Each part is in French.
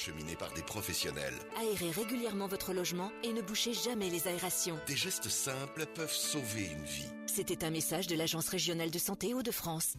cheminée par des professionnels. Aérez régulièrement votre logement et ne bouchez jamais les aérations. Des gestes simples peuvent sauver une vie. C'était un message de l'Agence régionale de santé Hauts-de-France.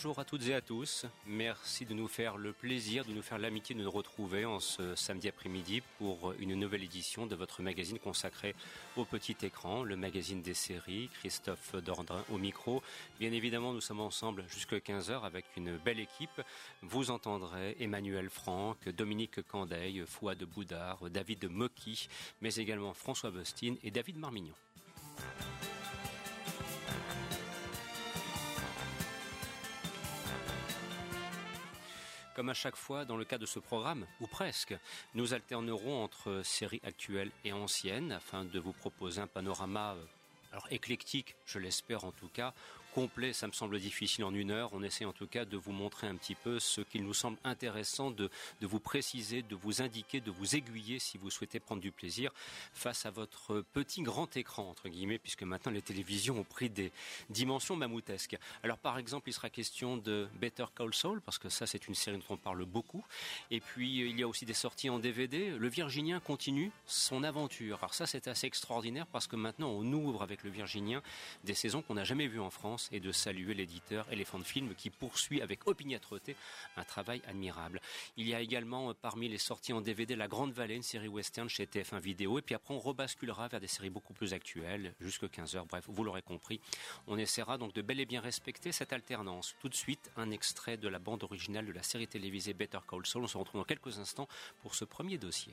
Bonjour à toutes et à tous. Merci de nous faire le plaisir, de nous faire l'amitié de nous retrouver en ce samedi après-midi pour une nouvelle édition de votre magazine consacré au petit écran, le magazine des séries. Christophe Dorndrin au micro. Bien évidemment, nous sommes ensemble jusqu'à 15h avec une belle équipe. Vous entendrez Emmanuel Franck, Dominique Candeil, Fouad Boudard, David Mocky, mais également François Bostine et David Marmignon. Comme à chaque fois dans le cas de ce programme, ou presque, nous alternerons entre séries actuelles et anciennes afin de vous proposer un panorama euh, éclectique, je l'espère en tout cas, complet, ça me semble difficile en une heure. On essaie en tout cas de vous montrer un petit peu ce qu'il nous semble intéressant de, de vous préciser, de vous indiquer, de vous aiguiller si vous souhaitez prendre du plaisir face à votre petit grand écran, entre guillemets, puisque maintenant les télévisions ont pris des dimensions mammouthesques. Alors par exemple, il sera question de Better Call Saul, parce que ça c'est une série dont on parle beaucoup. Et puis il y a aussi des sorties en DVD. Le Virginien continue son aventure. Alors ça c'est assez extraordinaire parce que maintenant on ouvre avec le Virginien des saisons qu'on n'a jamais vues en France et de saluer l'éditeur Elephant Film qui poursuit avec opiniâtreté un travail admirable. Il y a également euh, parmi les sorties en DVD La Grande Vallée, une série western chez TF1 Vidéo et puis après on rebasculera vers des séries beaucoup plus actuelles jusqu'à 15h. Bref, vous l'aurez compris, on essaiera donc de bel et bien respecter cette alternance. Tout de suite, un extrait de la bande originale de la série télévisée Better Call Saul. On se retrouve dans quelques instants pour ce premier dossier.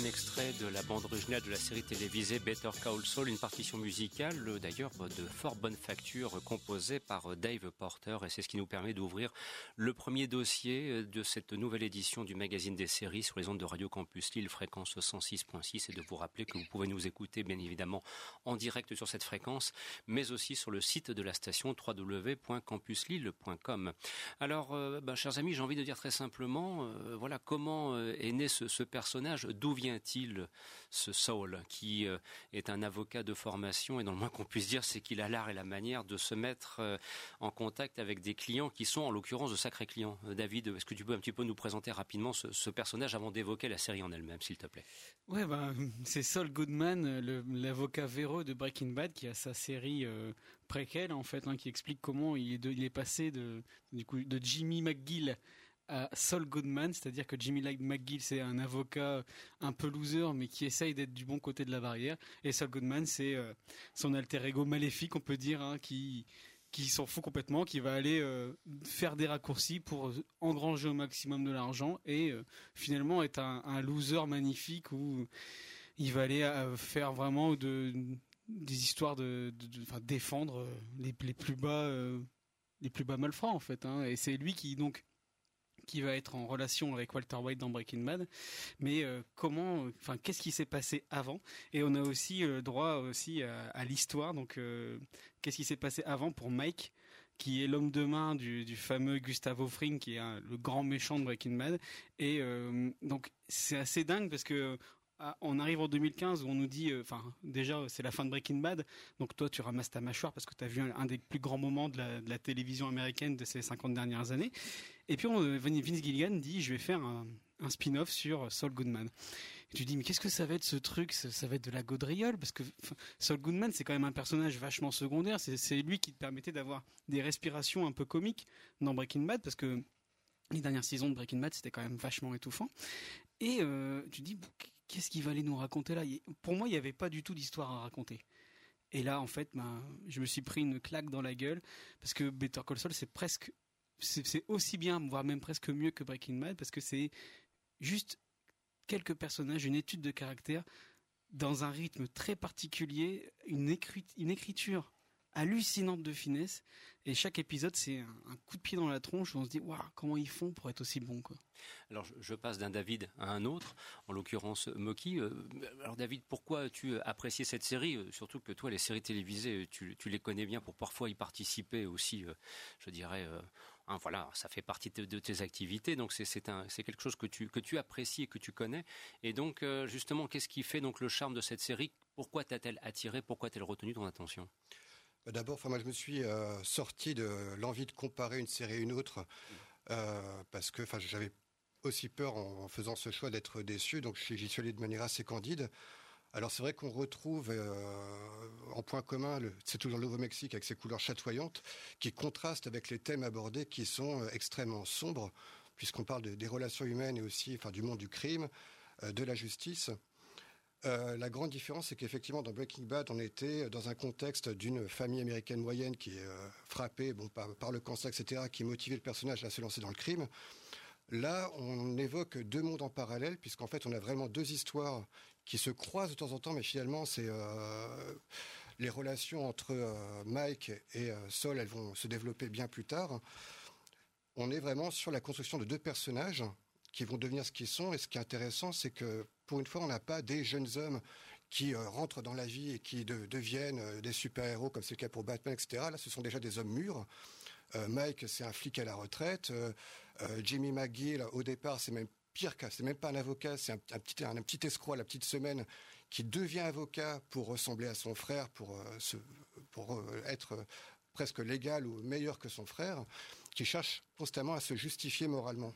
Un extrait de la bande originale de la série télévisée Better Call Saul, une partition musicale d'ailleurs de fort bonne facture composée par Dave Porter et c'est ce qui nous permet d'ouvrir le premier dossier euh, de cette nouvelle édition du magazine des séries sur les ondes de Radio Campus Lille fréquence 106.6 et de vous rappeler que vous pouvez nous écouter bien évidemment en direct sur cette fréquence mais aussi sur le site de la station www.campuslille.com. Alors ben, chers amis, j'ai envie de dire très simplement voilà comment est né ce, personnage, d'où vient devient-il ce Saul qui euh, est un avocat de formation? Et dans le moins qu'on puisse dire, c'est qu'il a l'art et la manière de se mettre euh, en contact avec des clients qui sont en l'occurrence de sacrés clients. David, est-ce que tu peux un petit peu nous présenter rapidement ce, personnage avant d'évoquer la série en elle-même, s'il te plaît? Ouais, ben, c'est Saul Goodman, l'avocat véreux de Breaking Bad, qui a sa série préquelle en fait, hein, qui explique comment il est, passé de, du coup, de Jimmy McGill à Saul Goodman, c'est-à-dire que Jimmy McGill c'est un avocat un peu loser mais qui essaye d'être du bon côté de la barrière. Et Saul Goodman c'est euh, son alter ego maléfique on peut dire hein, qui qui s'en fout complètement, qui va aller euh, faire des raccourcis pour engranger au maximum de l'argent et euh, finalement être un, loser magnifique où il va aller faire vraiment de, des histoires de, défendre les, les, plus bas les plus bas malfrats en fait hein. et c'est lui qui donc qui va être en relation avec Walter White dans Breaking Bad. Mais euh, comment, enfin, qu'est-ce qui s'est passé avant? Et on a aussi euh, droit aussi à, l'histoire. Donc, euh, qu'est-ce qui s'est passé avant pour Mike qui est l'homme de main du, fameux Gustavo Fring, qui est le grand méchant de Breaking Bad. Et donc c'est assez dingue parce que on arrive en 2015 où on nous dit, euh, enfin déjà c'est la fin de Breaking Bad, donc toi tu ramasses ta mâchoire parce que tu as vu un, des plus grands moments de la, télévision américaine de ces 50 dernières années. Et puis on, Vince Gilligan dit je vais faire un, spin-off sur Saul Goodman. Et tu dis mais qu'est-ce que ça va être ce truc? Ça, va être de la gaudriole? Parce que Saul Goodman c'est quand même un personnage vachement secondaire. C'est lui qui te permettait d'avoir des respirations un peu comiques dans Breaking Bad parce que les dernières saisons de Breaking Bad c'était quand même vachement étouffant. Et euh, tu dis qu'est-ce qu'il va aller nous raconter là? Pour moi, il n'y avait pas du tout d'histoire à raconter. Et là, en fait, ben, je me suis pris une claque dans la gueule parce que Better Call Saul, c'est presque, c'est aussi bien, voire même presque mieux que Breaking Bad parce que c'est juste quelques personnages, une étude de caractère dans un rythme très particulier, une, une écriture hallucinante de finesse. Et chaque épisode, c'est un, coup de pied dans la tronche où on se dit, waouh, comment ils font pour être aussi bons, quoi. Alors, je, passe d'un David à un autre, en l'occurrence Moki. Euh, alors, David, pourquoi tu apprécies cette série euh, Surtout que toi, les séries télévisées, tu, les connais bien pour parfois y participer aussi, euh, je dirais. Hein, voilà, ça fait partie de, tes activités, donc c'est quelque chose que tu, que tu apprécies et que tu connais. Et donc, justement, qu'est-ce qui fait donc le charme de cette série? Pourquoi t'a-t-elle attiré? Pourquoi t'a-t-elle retenu ton attention? Bah, d'abord, moi, je me suis euh, sorti de l'envie de comparer une série à une autre euh, parce que j'avais aussi peur en, faisant ce choix d'être déçu, donc j'y suis allé de manière assez candide. Alors c'est vrai qu'on retrouve euh, en point commun, c'est toujours le Nouveau-Mexique avec ses couleurs chatoyantes, qui contrastent avec les thèmes abordés qui sont extrêmement sombres, puisqu'on parle des relations humaines et aussi enfin, du monde du crime, de la justice. Euh, la grande différence, c'est qu'effectivement, dans Breaking Bad, on était dans un contexte d'une famille américaine moyenne qui est euh, frappée bon, par, le cancer, etc., qui motivait le personnage à se lancer dans le crime. Là, on évoque deux mondes en parallèle, puisqu'en fait, on a vraiment deux histoires qui se croisent de temps en temps, mais finalement, c'est euh, les relations entre Mike et Saul, elles vont se développer bien plus tard. On est vraiment sur la construction de deux personnages qui vont devenir ce qu'ils sont. Et ce qui est intéressant, c'est que pour une fois, on n'a pas des jeunes hommes qui euh, rentrent dans la vie et qui deviennent euh, des super-héros, comme c'est le cas pour Batman, etc. Là, ce sont déjà des hommes mûrs. Euh, Mike, c'est un flic à la retraite. Jimmy McGill, au départ, c'est même pire que c'est même pas un avocat, c'est un, petit, un, petit escroc à la petite semaine qui devient avocat pour ressembler à son frère, pour, pour être presque légal ou meilleur que son frère, qui cherche constamment à se justifier moralement.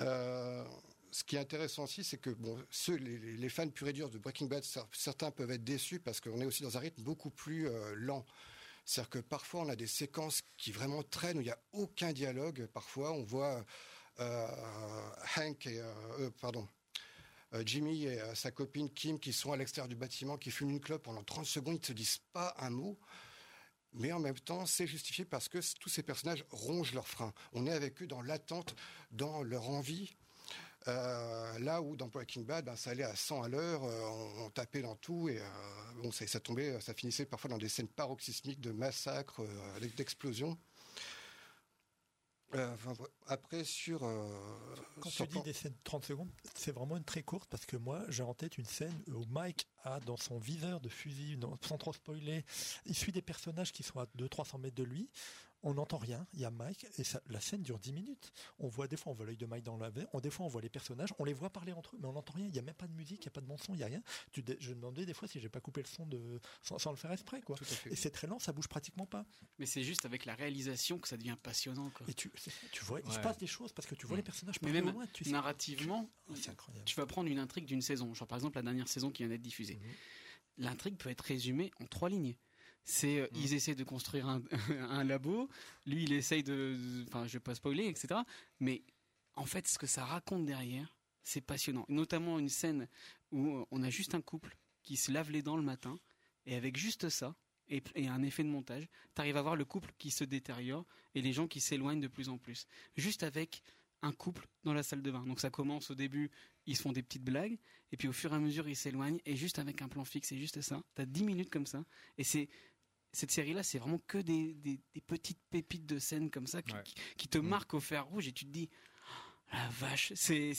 Euh, ce qui est intéressant aussi, c'est que bon, ceux, les, fans purs et durs de Breaking Bad, certains peuvent être déçus parce qu'on est aussi dans un rythme beaucoup plus euh, lent. C'est-à-dire que parfois on a des séquences qui vraiment traînent où il n'y a aucun dialogue. Parfois on voit euh, Hank et pardon. Jimmy et sa copine Kim qui sont à l'extérieur du bâtiment, qui fument une clope pendant 30 secondes, ils ne se disent pas un mot mais en même temps, c'est justifié parce que tous ces personnages rongent leurs freins. On est avec eux dans l'attente, dans leur envie. Euh, là où dans Breaking Bad, ben, ça allait à 100 à l'heure, euh, on, tapait dans tout et euh, bon, ça, ça, tombait, ça finissait parfois dans des scènes paroxysmiques de massacres, d'explosions. Euh, après, sur. Euh, Quand tu dis des scènes de 30 secondes, c'est vraiment une très courte parce que moi, j'ai en tête une scène où Mike a dans son viseur de fusil, sans trop spoiler, il suit des personnages qui sont à 200-300 mètres de lui. On n'entend rien, il y a Mike, et ça, la scène dure 10 minutes. On voit des fois, on voit l'œil de Mike dans la on, des fois on voit les personnages, on les voit parler entre eux, mais on n'entend rien, il n'y a même pas de musique, il n'y a pas de bon son, il n'y a rien. Tu, je me demandais des fois si j'ai pas coupé le son de, sans, le faire exprès, quoi. Et c'est très lent, ça bouge pratiquement pas. Mais c'est juste avec la réalisation que ça devient passionnant, quoi. Et tu, tu vois, il se passe des choses parce que tu vois les personnages mais même loin, tu narrativement, tu vas prendre une intrigue d'une saison, genre par exemple la dernière saison qui vient d'être diffusée. Mhm. L'intrigue peut être résumée en trois lignes. C'est, euh, mm. ils essaient de construire un, un, labo, lui il essaye de, enfin je vais pas spoiler, etc. Mais en fait, ce que ça raconte derrière, c'est passionnant. Notamment une scène où euh, on a juste un couple qui se lave les dents le matin, et avec juste ça, et, et un effet de montage, tu arrives à voir le couple qui se détériore et les gens qui s'éloignent de plus en plus. Juste avec un couple dans la salle de bain. Donc ça commence au début, ils se font des petites blagues, et puis au fur et à mesure, ils s'éloignent, et juste avec un plan fixe, c'est juste ça. T'as 10 minutes comme ça, et c'est cette série-là, c'est vraiment que des, petites pépites de scènes comme ça qui, te mm. marquent au fer rouge, et tu te dis, la vache, c'est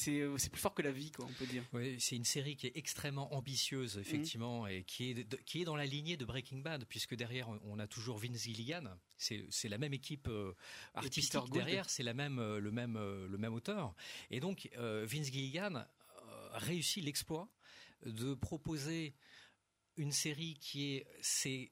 plus fort que la vie, quoi, on peut dire. Oui, c'est une série qui est extrêmement ambitieuse, effectivement, et qui est, qui est dans la lignée de Breaking Bad, puisque derrière, on a toujours Vince Gilligan. C'est la même équipe euh, artistique derrière, c'est la même, euh, le, même, euh, le même auteur. Et donc, Vince Gilligan réussit l'exploit de proposer une série qui est,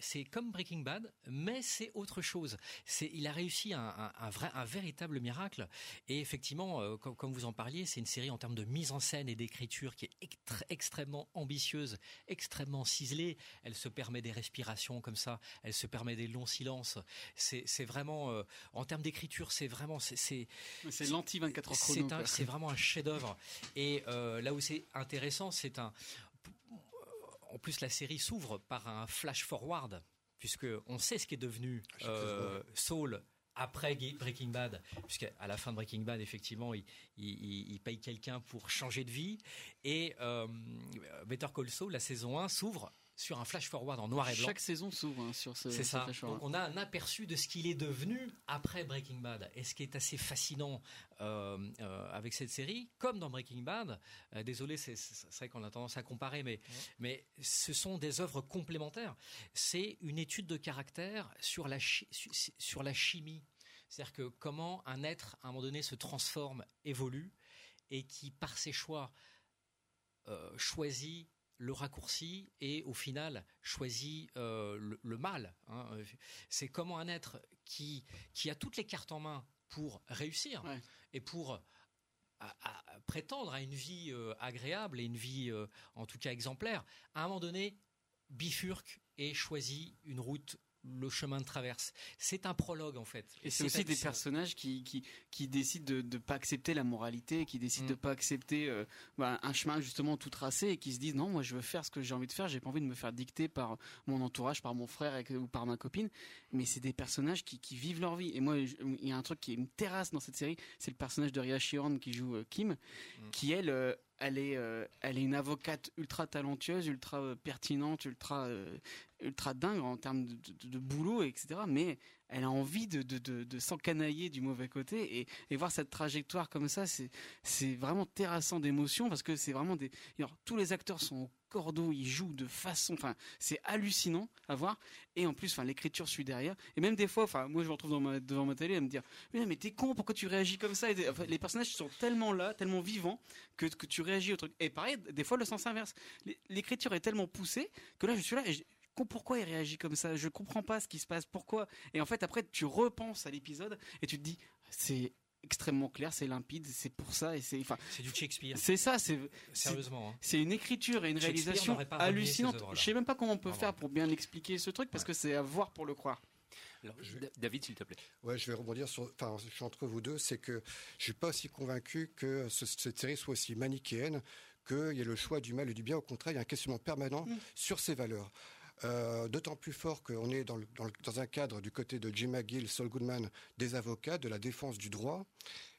c'est c'est comme Breaking Bad, mais c'est autre chose. C'est, il a réussi un, vrai, un véritable miracle. Et effectivement, euh, comme, vous en parliez, c'est une série en termes de mise en scène et d'écriture qui est extrêmement ambitieuse, extrêmement ciselée. Elle se permet des respirations comme ça, elle se permet des longs silences. C'est, vraiment, euh, en termes d'écriture, c'est vraiment, c'est, c'est, l'anti 24 heures chrono. C'est, vraiment un chef-d'œuvre. Et euh, là où c'est intéressant, c'est un en plus, la série s'ouvre par un flash forward, puisque on sait ce qui est devenu euh, Saul après Breaking Bad, puisqu'à la fin de Breaking Bad, effectivement, il, paye quelqu'un pour changer de vie. Et euh, Better Call Saul, la saison 1, s'ouvre sur un flash forward en noir et blanc. Chaque saison s'ouvre hein, sur ce, C'est ça. Donc on a un aperçu de ce qu'il est devenu après Breaking Bad. Et ce qui est assez fascinant euh, euh, avec cette série, comme dans Breaking Bad, euh, désolé, c'est vrai qu'on a tendance à comparer, mais, mais ce sont des œuvres complémentaires. C'est une étude de caractère sur la, sur la chimie. C'est-à-dire que comment un être, à un moment donné, se transforme, évolue, et qui, par ses choix, choisit le raccourci et au final choisit euh, le, mal. Hein. C'est comment un être qui, qui a toutes les cartes en main pour réussir et pour prétendre à une vie euh, agréable et une vie euh, en tout cas exemplaire, à un moment donné bifurque et choisit une route le chemin de traverse. C'est un prologue en fait. Et c'est aussi des personnages qui, qui, qui décident de ne pas accepter la moralité, qui décident de de mm. pas accepter euh, bah, un chemin justement tout tracé et qui se disent non, moi je veux faire ce que j'ai envie de faire, j'ai pas envie de me faire dicter par mon entourage, par mon frère ou par ma copine. Mais c'est des personnages qui, qui, vivent leur vie. Et moi, il y a un truc qui est une terrasse dans cette série, c'est le personnage de Ria Shihorn qui joue euh, Kim, mm. qui elle euh, elle est, elle est une avocate ultra talentueuse, ultra pertinente, ultra ultra dingue en termes de, boulot, etc. Mais elle a envie de, de, s'encanailler du mauvais côté et, voir cette trajectoire comme ça, c'est, vraiment terrassant d'émotions parce que c'est vraiment des. Tous les acteurs sont au cordeau, ils jouent de façon. Enfin, c'est hallucinant à voir. Et en plus, enfin, l'écriture suit derrière. Et même des fois, enfin, moi je me retrouve devant ma télé à me dire Mais, mais t'es con, pourquoi tu réagis comme ça Les personnages sont tellement là, tellement vivants que, que tu réagis au truc. Et pareil, des fois, le sens inverse. L'écriture est tellement poussée que là, je suis là et pourquoi il réagit comme ça? Je comprends pas ce qui se passe. Pourquoi? Et en fait, après, tu repenses à l'épisode et tu te dis, c'est extrêmement clair, c'est limpide, c'est pour ça et c'est enfin c'est du Shakespeare. C'est ça, c'est sérieusement. Hein. C'est une écriture et une réalisation hallucinante. Je sais même pas comment on peut faire pour bien expliquer ce truc parce que c'est à voir pour le croire. David, s'il te plaît. Ouais, je vais rebondir sur. Enfin, je suis entre vous deux, c'est que je suis pas aussi convaincu que cette série soit aussi manichéenne, qu'il y ait le choix du mal et du bien. Au contraire, il y a un questionnement permanent mm. sur ses valeurs. Euh, d'autant plus fort qu'on est dans, un cadre du côté de Jim McGill, Saul Goodman, des avocats, de la défense du droit.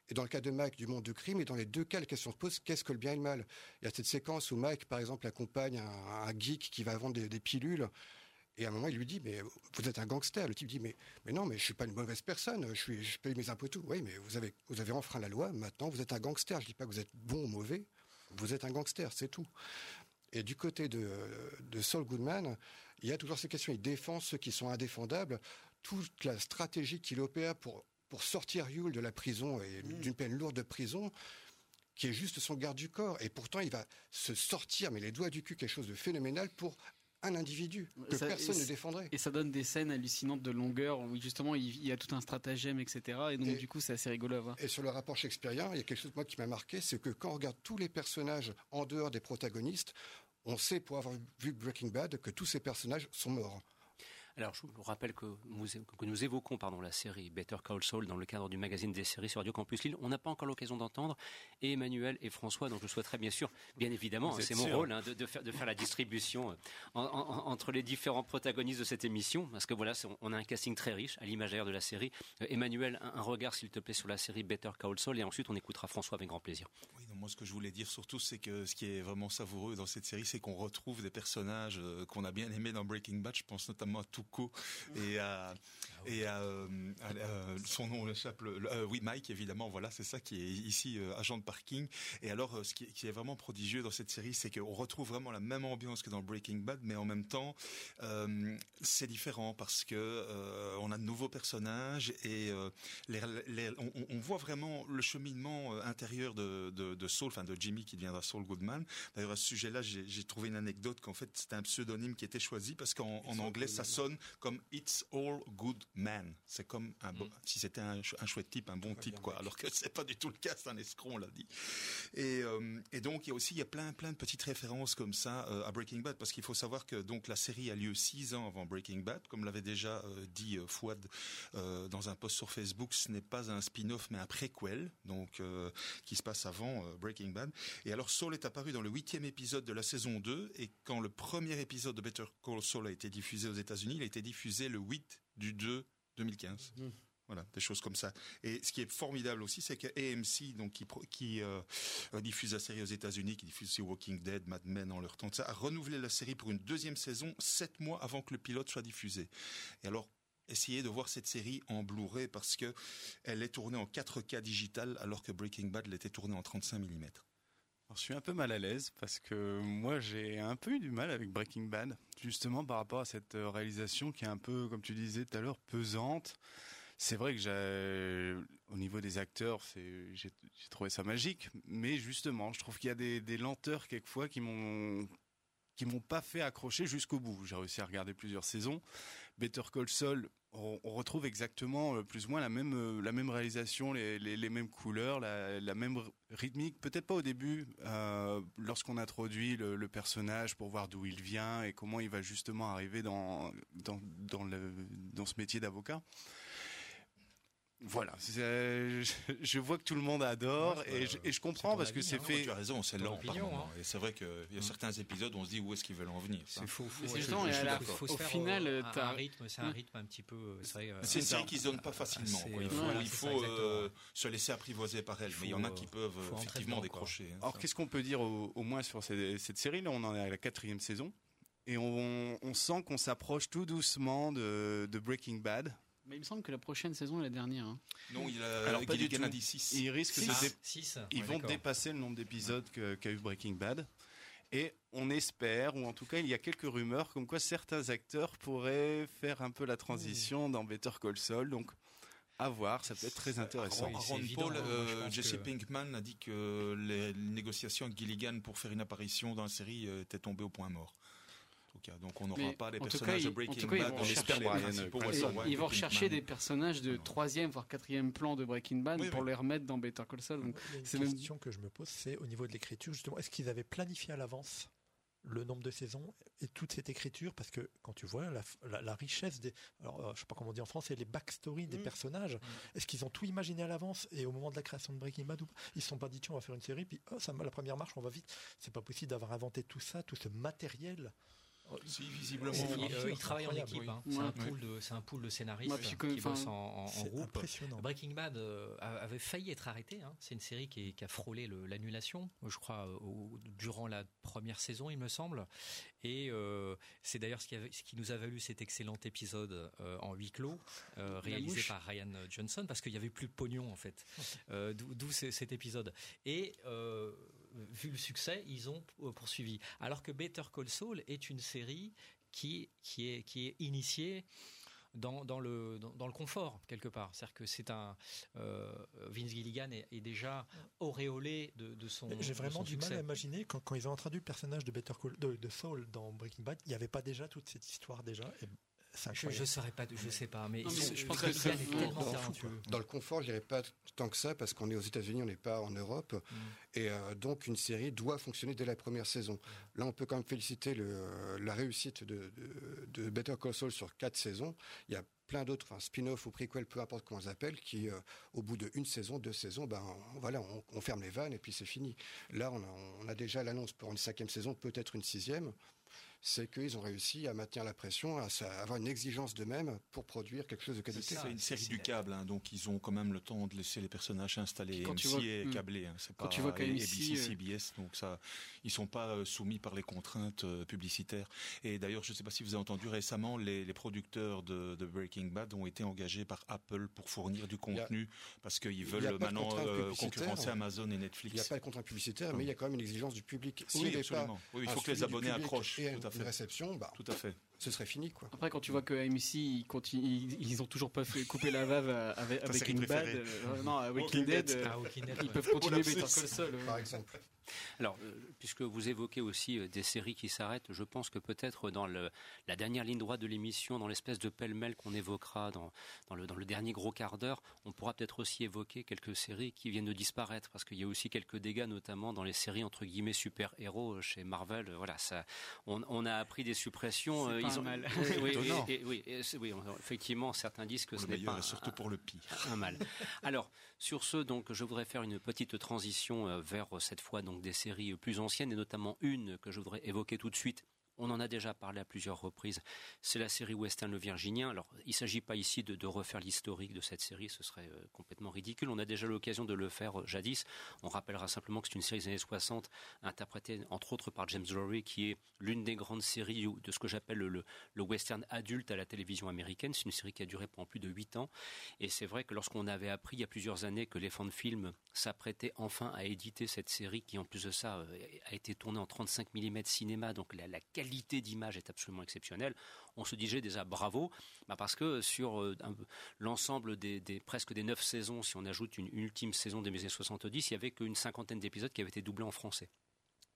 Et dans le cas de Mike, du monde du crime, et dans les deux cas, la question se pose, qu'est-ce que le bien et le mal? Il y a cette séquence où Mike, par exemple, accompagne un, geek qui va vendre des, pilules, et à un moment, il lui dit, mais vous êtes un gangster. Le type dit, mais, mais non, mais je suis pas une mauvaise personne, je, suis, paye mes impôts et tout. Oui, mais vous avez, vous avez enfreint la loi, maintenant vous êtes un gangster. Je dis pas que vous êtes bon ou mauvais, vous êtes un gangster, c'est tout. Et du côté de, de Saul Goodman, il y a toujours ces questions. Il défend ceux qui sont indéfendables, toute la stratégie qu'il opère pour, pour sortir Yule de la prison et Mm. d'une peine lourde de prison, qui est juste son garde du corps. Et pourtant, il va se sortir, mais les doigts du cul, quelque chose de phénoménal pour un individu que Ça- personne ne défendrait. Et ça donne des scènes hallucinantes de longueur où justement il, il y a tout un stratagème, etc. Et donc Et- du coup c'est assez rigolo à voir. Et sur le rapport shakespearien, il y a quelque chose moi qui m'a marqué, c'est que quand on regarde tous les personnages en dehors des protagonistes, on sait pour avoir vu Breaking Bad que tous ces personnages sont morts. Alors, je vous rappelle que nous, que nous évoquons pardon, la série Better Call Saul dans le cadre du magazine des séries sur Radio Campus Lille. On n'a pas encore l'occasion d'entendre et Emmanuel et François, donc je souhaiterais bien sûr, bien évidemment, hein, c'est mon rôle hein, de, de faire, de faire la distribution euh, en- en- entre les différents protagonistes de cette émission, parce que voilà, on a un casting très riche, à l'image d'ailleurs de la série. Euh, Emmanuel, un, un regard s'il te plaît sur la série Better Call Saul et ensuite on écoutera François avec grand plaisir. Oui, non, moi ce que je voulais dire surtout, c'est que ce qui est vraiment savoureux dans cette série, c'est qu'on retrouve des personnages euh, qu'on a bien aimés dans Breaking Bad. Je pense notamment à Et à et à, euh, à- à- son nom échappe. le- euh, oui, Mike évidemment. Voilà, c'est ça qui est ici euh, agent de parking. Et alors, euh, ce qui, qui est vraiment prodigieux dans cette série, c'est qu'on retrouve vraiment la même ambiance que dans Breaking Bad, mais en même temps, euh, c'est différent parce que euh, on a de nouveaux personnages et euh, les- les- on, voit vraiment le cheminement euh, intérieur de, de, de Saul, enfin de Jimmy qui deviendra Saul Goodman. D'ailleurs, à ce sujet-là, j'ai j'ai trouvé une anecdote qu'en fait c'était un pseudonyme qui était choisi parce qu'en en anglais ça sonne comme It's All Good Man. C'est comme un bon, si c'était un, ch- un chouette type, un bon type quoi. Alors que c'est pas du tout le cas, c'est un escroc, on l'a dit. Et, euh, et donc il y a aussi il y a plein plein de petites références comme ça euh, à Breaking Bad parce qu'il faut savoir que donc la série a lieu six ans avant Breaking Bad, comme l'avait déjà euh, dit Fouad dans un post sur Facebook. Ce n'est pas un spin-off mais un préquel, donc qui se passe avant Breaking Bad. Et alors Saul est apparu dans le huitième épisode de la saison 2 et quand le premier épisode de Better Call Saul a été diffusé aux États-Unis, il a été diffusé le 8 du 2 2015. Voilà, des choses comme ça. Et ce qui est formidable aussi, c'est que AMC, donc qui euh, euh, diffuse la série aux États-Unis, qui diffuse aussi Walking Dead, Mad Men en leur temps, ça a renouvelé la série pour une deuxième saison sept mois avant que le pilote soit diffusé. Et alors, essayez de voir cette série en Blu-ray parce que elle est tournée en 4K digital alors que Breaking Bad l'était tournée en 35 mm. Je suis un peu mal à l'aise parce que moi j'ai un peu eu du mal avec Breaking Bad, justement par rapport à cette euh, réalisation qui est un peu, comme tu disais tout à l'heure, pesante. C'est vrai que au niveau des acteurs, j'ai trouvé ça magique, mais justement, je trouve qu'il y a des, des lenteurs quelquefois qui m'ont, qui m'ont pas fait accrocher jusqu'au bout. J'ai réussi à regarder plusieurs saisons. Better Call Saul, on, retrouve exactement euh, plus ou moins la même, euh, la réalisation, les, mêmes couleurs, la, la même rythmique. Peut-être pas au début, euh, lorsqu'on introduit le, personnage pour voir d'où il vient et comment il va justement arriver dans, dans, dans ce métier d'avocat. Voilà, je, je vois que tout le monde adore et, je, et je comprends parce que c'est Non, fait. Tu as raison, opinion, moment. Et c'est vrai qu'il y a certains épisodes où on se dit où est-ce qu'ils veulent en venir. C'est faux. Mais faut- c'est justement, au final, euh, t'as- un rythme, c'est un rythme un petit peu. euh, c'est euh, C'est une série qui se donne pas facilement. Quoi. Il faut, voilà, il c'est faut, ça, exactement. euh, se laisser apprivoiser par elle. Il Mais il y en a qui peuvent effectivement décrocher. hein. Alors qu'est-ce qu'on peut dire au, moins sur cette, série? Là, on en est à la quatrième saison et on, sent qu'on s'approche tout doucement de Breaking Bad. Mais il me semble que la prochaine saison est la dernière. hein. Non, il Alors, a pas du Gilligan tout. a dit 6. Ils risquent de Six. dé- Six. ils Ouais, vont d'accord. dépasser le nombre d'épisodes que- qu'a eu Breaking Bad. Et on espère, ou en tout cas, il y a quelques rumeurs comme quoi certains acteurs pourraient faire un peu la transition dans Better Call Saul. Donc, à voir, ça peut être très intéressant. Oui, c'est Ron évident, Paul, hein. Moi, je euh, pense Jesse que- Pinkman a dit que les négociations avec Gilligan pour faire une apparition dans la série euh, étaient tombées au point mort. En tout cas, donc on n'aura pas tout personnages cas, de Breaking en tout cas, ils Bad. vont on espère les principaux, ils vont rechercher des personnages de troisième voire quatrième plan de Breaking Bad Oui, pour oui. les remettre dans Better Call Saul. Donc, une c'est même- question que je me pose, c'est au niveau de l'écriture, justement, est-ce qu'ils avaient planifié à l'avance le nombre de saisons et toute cette écriture? Parce que quand tu vois la, la- la richesse des. Alors, euh, je sais pas comment on dit en français, les backstories des Mm. personnages, est-ce qu'ils ont tout imaginé à l'avance et au moment de la création de Breaking Bad ou pas Ils se sont pas dit, tiens, on va faire une série, puis oh, ça, la première marche, on va vite. C'est pas possible d'avoir inventé tout ça, tout ce matériel. Si, visiblement. Euh, ils travaillent en équipe. oui. hein. C'est Ouais. un pool de, c'est un pool de scénaristes Ouais, puis que- qui bossent en, en- en C'est groupe. impressionnant. Breaking Bad euh, avait failli être arrêté. hein. C'est une série qui, est- qui a frôlé l'annulation, je crois, euh, au- durant la première saison, il me semble. Et euh, c'est d'ailleurs ce, ce qui nous a valu cet excellent épisode euh, en huis clos, euh, réalisé par Ryan Johnson, parce qu'il n'y avait plus de pognon en fait. Euh, D'où cet épisode. Et euh, vu le succès, ils ont euh, poursuivi. Alors que Better Call Saul est une série qui, qui, est, qui est initiée dans, dans le dans, le confort quelque part. C'est-à-dire que c'est un Vince Gilligan est, déjà auréolé de, de son. J'ai vraiment du mal à imaginer quand, quand, ils ont introduit le personnage de Better Call de, de Saul dans Breaking Bad, il n'y avait pas déjà toute cette histoire déjà. Et je, je saurais pas, je sais pas, mais je, pense que est tellement Dans le confort, je dirais pas tant que ça parce qu'on est aux États-Unis, on n'est pas en Europe, mm. et euh, donc une série doit fonctionner dès la première saison. Là, on peut quand même féliciter le, la réussite de, de, Better Call Saul sur quatre saisons. Il y a plein d'autres, enfin spin-off ou prequel, peu importe comment on les appelle, qui euh, au bout d'une saison, deux saisons, ben voilà, on, ferme les vannes et puis c'est fini. Là, on a, on a déjà l'annonce pour une cinquième saison, peut-être une sixième c'est qu'ils ont réussi à maintenir la pression, à, avoir une exigence d'eux-mêmes pour produire quelque chose de qualité. C'est une série du câble, hein, donc ils ont quand même le temps de laisser les personnages s'installer. MC vois, est hmm. câblé, hein, c'est pas tu vois ABC, CBS, donc ça, ils sont pas euh, soumis par les contraintes euh, publicitaires. Et d'ailleurs, je ne sais pas si vous avez entendu récemment, les, producteurs de, Breaking Bad ont été engagés par Apple pour fournir du contenu parce qu'ils veulent maintenant euh, concurrencer Amazon et Netflix. Il n'y a pas de contrainte publicitaire, mais il y a quand même une exigence du public. oui, absolument. Oui, il faut que les abonnés accrochent une réception, bah, tout à fait. Ce serait fini, quoi. Après, quand tu vois que AMC, ils, continuent, ils, ont toujours pas fait couper la vave avec, avec Bad, euh, non, à Walking, Dead, euh, ah, ils peuvent continuer Better Call Saul. Par exemple. Alors, euh, puisque vous évoquez aussi euh, des séries qui s'arrêtent, je pense que peut-être dans le, la dernière ligne droite de l'émission, dans l'espèce de pêle-mêle qu'on évoquera dans, dans, le, dans le dernier gros quart d'heure, on pourra peut-être aussi évoquer quelques séries qui viennent de disparaître, parce qu'il y a aussi quelques dégâts, notamment dans les séries entre guillemets super-héros euh, chez Marvel. Voilà, ça, on, on a appris des suppressions. ils ont mal. Oui, oui, oui, effectivement, certains disent que ce n'est pas surtout pour le pire un mal. Alors, sur ce, donc, je voudrais faire une petite transition vers cette fois donc des séries plus anciennes, et notamment une que je voudrais évoquer tout de suite, on en a déjà parlé à plusieurs reprises. C'est la série Western le Virginien. Alors, il ne s'agit pas ici de, refaire l'historique de cette série, ce serait euh, complètement ridicule. On a déjà l'occasion de le faire euh, jadis. On rappellera simplement que c'est une série des années 60, interprétée entre autres par James Lowry, qui est l'une des grandes séries de ce que j'appelle le, western adulte à la télévision américaine. C'est une série qui a duré pendant plus de 8 ans. Et c'est vrai que lorsqu'on avait appris il y a plusieurs années que les fans de films s'apprêtaient enfin à éditer cette série, qui en plus de ça euh, a été tournée en 35 mm cinéma, donc la qualité qualité d'image est absolument exceptionnelle. On se disait déjà bravo, bah parce que sur euh, l'ensemble des, presque des neuf saisons, si on ajoute une, ultime saison des années 70, il y avait qu'une cinquantaine d'épisodes qui avaient été doublés en français.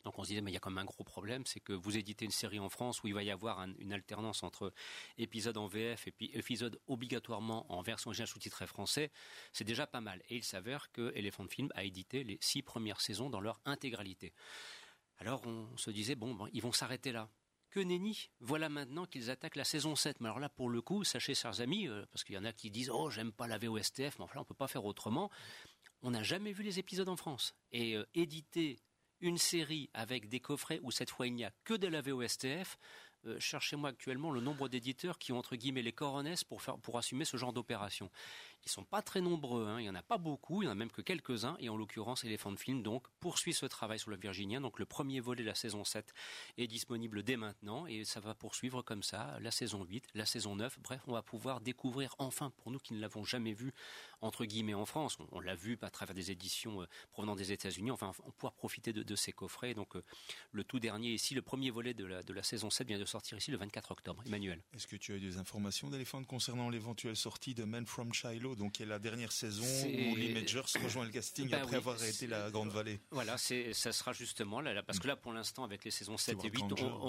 Donc on se disait, mais il y a quand même un gros problème, c'est que vous éditez une série en France où il va y avoir une alternance entre épisodes en VF et puis épisodes obligatoirement en version originale sous-titrée français. C'est déjà pas mal. Et il s'avère que Elephant Film a édité les six premières saisons dans leur intégralité. Alors on se disait, bon, bon ils vont s'arrêter là que nenni. Voilà maintenant qu'ils attaquent la saison 7. Mais alors là, pour le coup, sachez, chers amis, euh, parce qu'il y en a qui disent Oh, j'aime pas la VOSTF, mais enfin, on peut pas faire autrement. On n'a jamais vu les épisodes en France. Et euh, éditer une série avec des coffrets où cette fois il n'y a que de la VOSTF, euh, cherchez-moi actuellement le nombre d'éditeurs qui ont entre guillemets les coronesses pour, pour assumer ce genre d'opération. Ils sont pas très nombreux, hein. il y en a pas beaucoup, il y en a même que quelques-uns, et en l'occurrence, Elephant Film donc poursuit ce travail sur le Virginien. Donc le premier volet de la saison 7 est disponible dès maintenant, et ça va poursuivre comme ça la saison 8, la saison 9. Bref, on va pouvoir découvrir enfin, pour nous qui ne l'avons jamais vu entre guillemets en France, on, l'a vu à travers des éditions euh, provenant des États-Unis. Enfin, on pouvoir profiter de, ces coffrets. Donc euh, le tout dernier ici, le premier volet de la, de la saison 7 vient de sortir ici le 24 octobre. Emmanuel. Est-ce que tu as eu des informations d'éléphant concernant l'éventuelle sortie de Men from Shiloh donc qui est la dernière saison où Lee Majors rejoint le casting bah après avoir arrêté la Grande Vallée. Voilà, ça sera justement là, parce que là pour l'instant avec les saisons 7 et 8,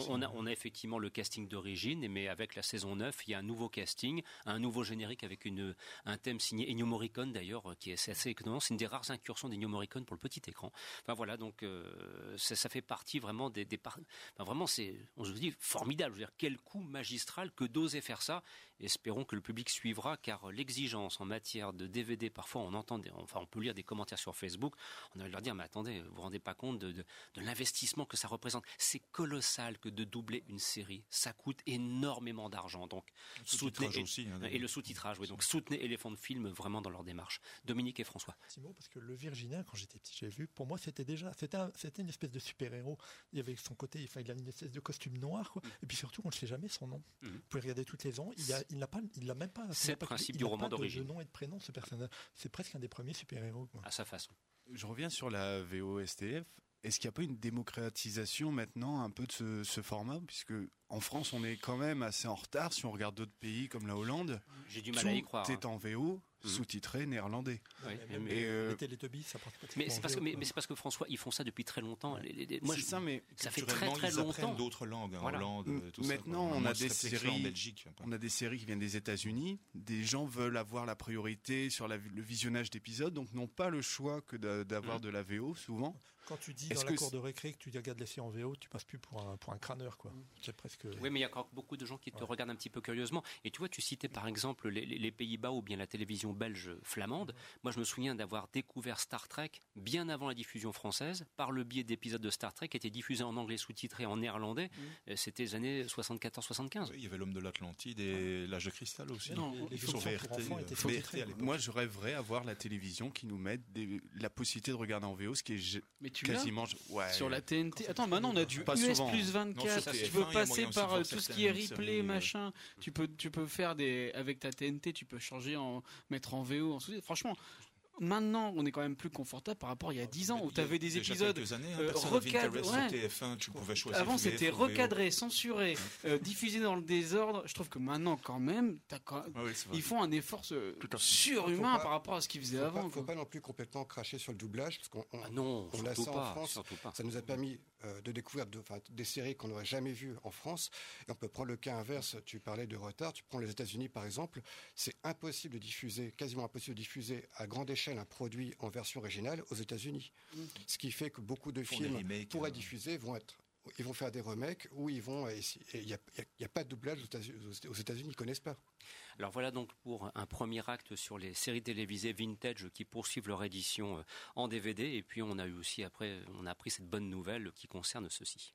on, a, on a effectivement le casting d'origine, mais avec la saison 9, il y a un nouveau casting, un nouveau générique avec une un thème signé Ennio Morricone d'ailleurs qui est assez étonnant, c'est une des rares incursions d'Ennio Morricone pour le petit écran. Enfin voilà, donc euh, ça, fait partie vraiment des, des enfin, vraiment c'est on se dit formidable, je veux dire quel coup magistral que d'oser faire ça. Espérons que le public suivra car l'exigence en matière de DVD, parfois on entend, enfin on peut lire des commentaires sur Facebook, on a leur dire mais attendez, vous vous rendez pas compte de, l'investissement que ça représente? C'est colossal que de doubler une série, ça coûte énormément d'argent. Donc soutenez aussi, hein, et le sous-titrage, oui. Donc soutenez Elephant Film vraiment dans leur démarche. Dominique et François. Simon, parce que le Virginien, quand j'étais petit, j'ai vu, pour moi c'était déjà, c'était c'était une espèce de super héros. Il y avait son côté, enfin, il a une espèce de costume noir, quoi. Mm. Et puis surtout, on ne sait jamais son nom. Mm. Vous pouvez regarder toutes les ans, il n'a pas, il n'a même pas. C'est le principe du roman d'origine. nom et de prénom, ce personnage. C'est presque un des premiers super-héros. À sa façon. Je reviens sur la VOSTF. est-ce qu'il n'y a pas une démocratisation maintenant un peu de ce, format? Puisque en France, on est quand même assez en retard si on regarde d'autres pays comme la Hollande. J'ai du mal à y croire. Tout est hein. en VO. Sous-titré néerlandais. Oui, mais, et euh, ça Mais c'est parce que, mais, c'est parce que François, ils font ça depuis très longtemps. moi, ça, mais ça fait très très longtemps. d'autres langues, en Hollande, tout Maintenant, on a des séries, Belgique, on a des séries qui viennent des États-Unis. Des gens veulent avoir la priorité sur le visionnage d'épisodes, donc n'ont pas le choix que d'avoir mhm. de la VO souvent. Quand tu dis dans la cour de récré que tu regardes la série en VO, tu passes plus pour un, pour un crâneur, quoi. Mm. presque... Oui, mais il y a encore beaucoup de gens qui te regardent un petit peu curieusement. Et tu vois, tu citais par exemple les, Pays-Bas ou bien la télévision belge flamande. Moi, je me souviens d'avoir découvert Star Trek bien avant la diffusion française, par le biais d'épisodes de Star Trek qui étaient diffusés en anglais sous-titrés en néerlandais. Mm. Euh, c'était les années 74-75. il y avait l'homme de l'Atlantide et l'âge de cristal aussi. Non, les, euh, Moi, je rêverais avoir la télévision qui nous mette la possibilité de regarder en VO, ce qui est mais tu quasiment sur la TNT. Attends, maintenant on a du US plus 24. tu peux passer par tout ce qui est replay, machin. Tu peux, tu peux faire des avec ta TNT, tu peux changer en mettre en VO, en Franchement, Maintenant, on est quand même plus confortable par rapport à il y a 10 ans où tu avais des épisodes hein, recadrés. Avant, c'était recadré, censuré, euh, diffusé dans le désordre. Je trouve que maintenant, quand même, ils font un effort surhumain par rapport à ce qu'ils faisaient avant. Il ne faut pas non plus complètement cracher sur le doublage parce qu'on ah non, on a ça en France. Ça nous a permis euh, de découvrir des séries qu'on n'aurait jamais vues en France. Et on peut prendre le cas inverse. Tu parlais de retard. Tu prends les États-Unis par exemple. C'est impossible de diffuser, quasiment impossible de diffuser à grande échelle un produit en version originale aux États-Unis. Mmh. Ce qui fait que beaucoup de films pourraient être diffusés vont être ils vont faire des remakes ou ils vont. Il n'y a, pas de doublage aux États-Unis, ils connaissent pas. Alors voilà donc pour un premier acte sur les séries télévisées vintage qui poursuivent leur édition euh, en DVD. Et puis on a eu aussi après, on a appris cette bonne nouvelle qui concerne ceci.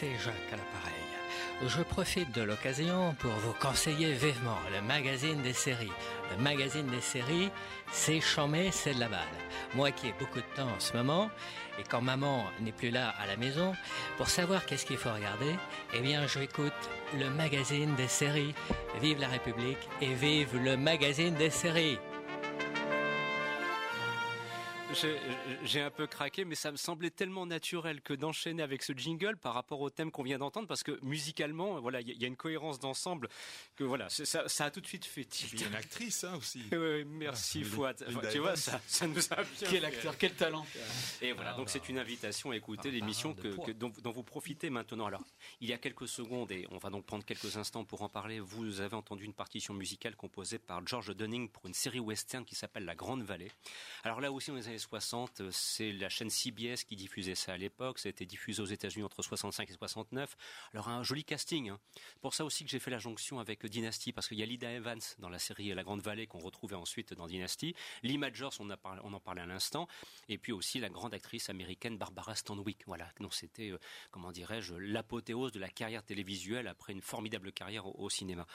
C'est Jacques à l'appareil. Je profite de l'occasion pour vous conseiller vivement le magazine des séries. Le magazine des séries, c'est chambé, c'est de la balle. Moi qui ai beaucoup de temps en ce moment, et quand maman n'est plus là à la maison, pour savoir qu'est-ce qu'il faut regarder, eh bien j'écoute le magazine des séries. Vive la République et vive le magazine des séries. J'ai un peu craqué, mais ça me semblait tellement naturel que d'enchaîner avec ce jingle par rapport au thème qu'on vient d'entendre, parce que musicalement, voilà, il y, a une cohérence d'ensemble que voilà, ça, ça, a tout de suite fait tilt. Il y a une actrice hein, aussi. Oui, merci ah, Fouad. tu vois, ça, ça nous a bien. Quel acteur, quel talent. Et voilà, donc c'est une invitation à écouter ah, l'émission que, dont, dont, vous profitez maintenant. Alors, il y a quelques secondes, et on va donc prendre quelques instants pour en parler. Vous avez entendu une partition musicale composée par George Dunning pour une série western qui s'appelle La Grande Vallée. Alors là aussi, on est 60, c'est la chaîne CBS qui diffusait ça à l'époque. Ça a été diffusé aux États-Unis entre 65 et 69. Alors un joli casting. Hein. Pour ça aussi que j'ai fait la jonction avec Dynasty, parce qu'il y a Lida Evans dans la série La Grande Vallée qu'on retrouvait ensuite dans Dynasty. Lee Majors, on, en parlait à l'instant. Et puis aussi la grande actrice américaine Barbara Stanwyck. Voilà, c'était, euh, comment dirais-je, l'apothéose de la carrière télévisuelle après une formidable carrière au cinéma.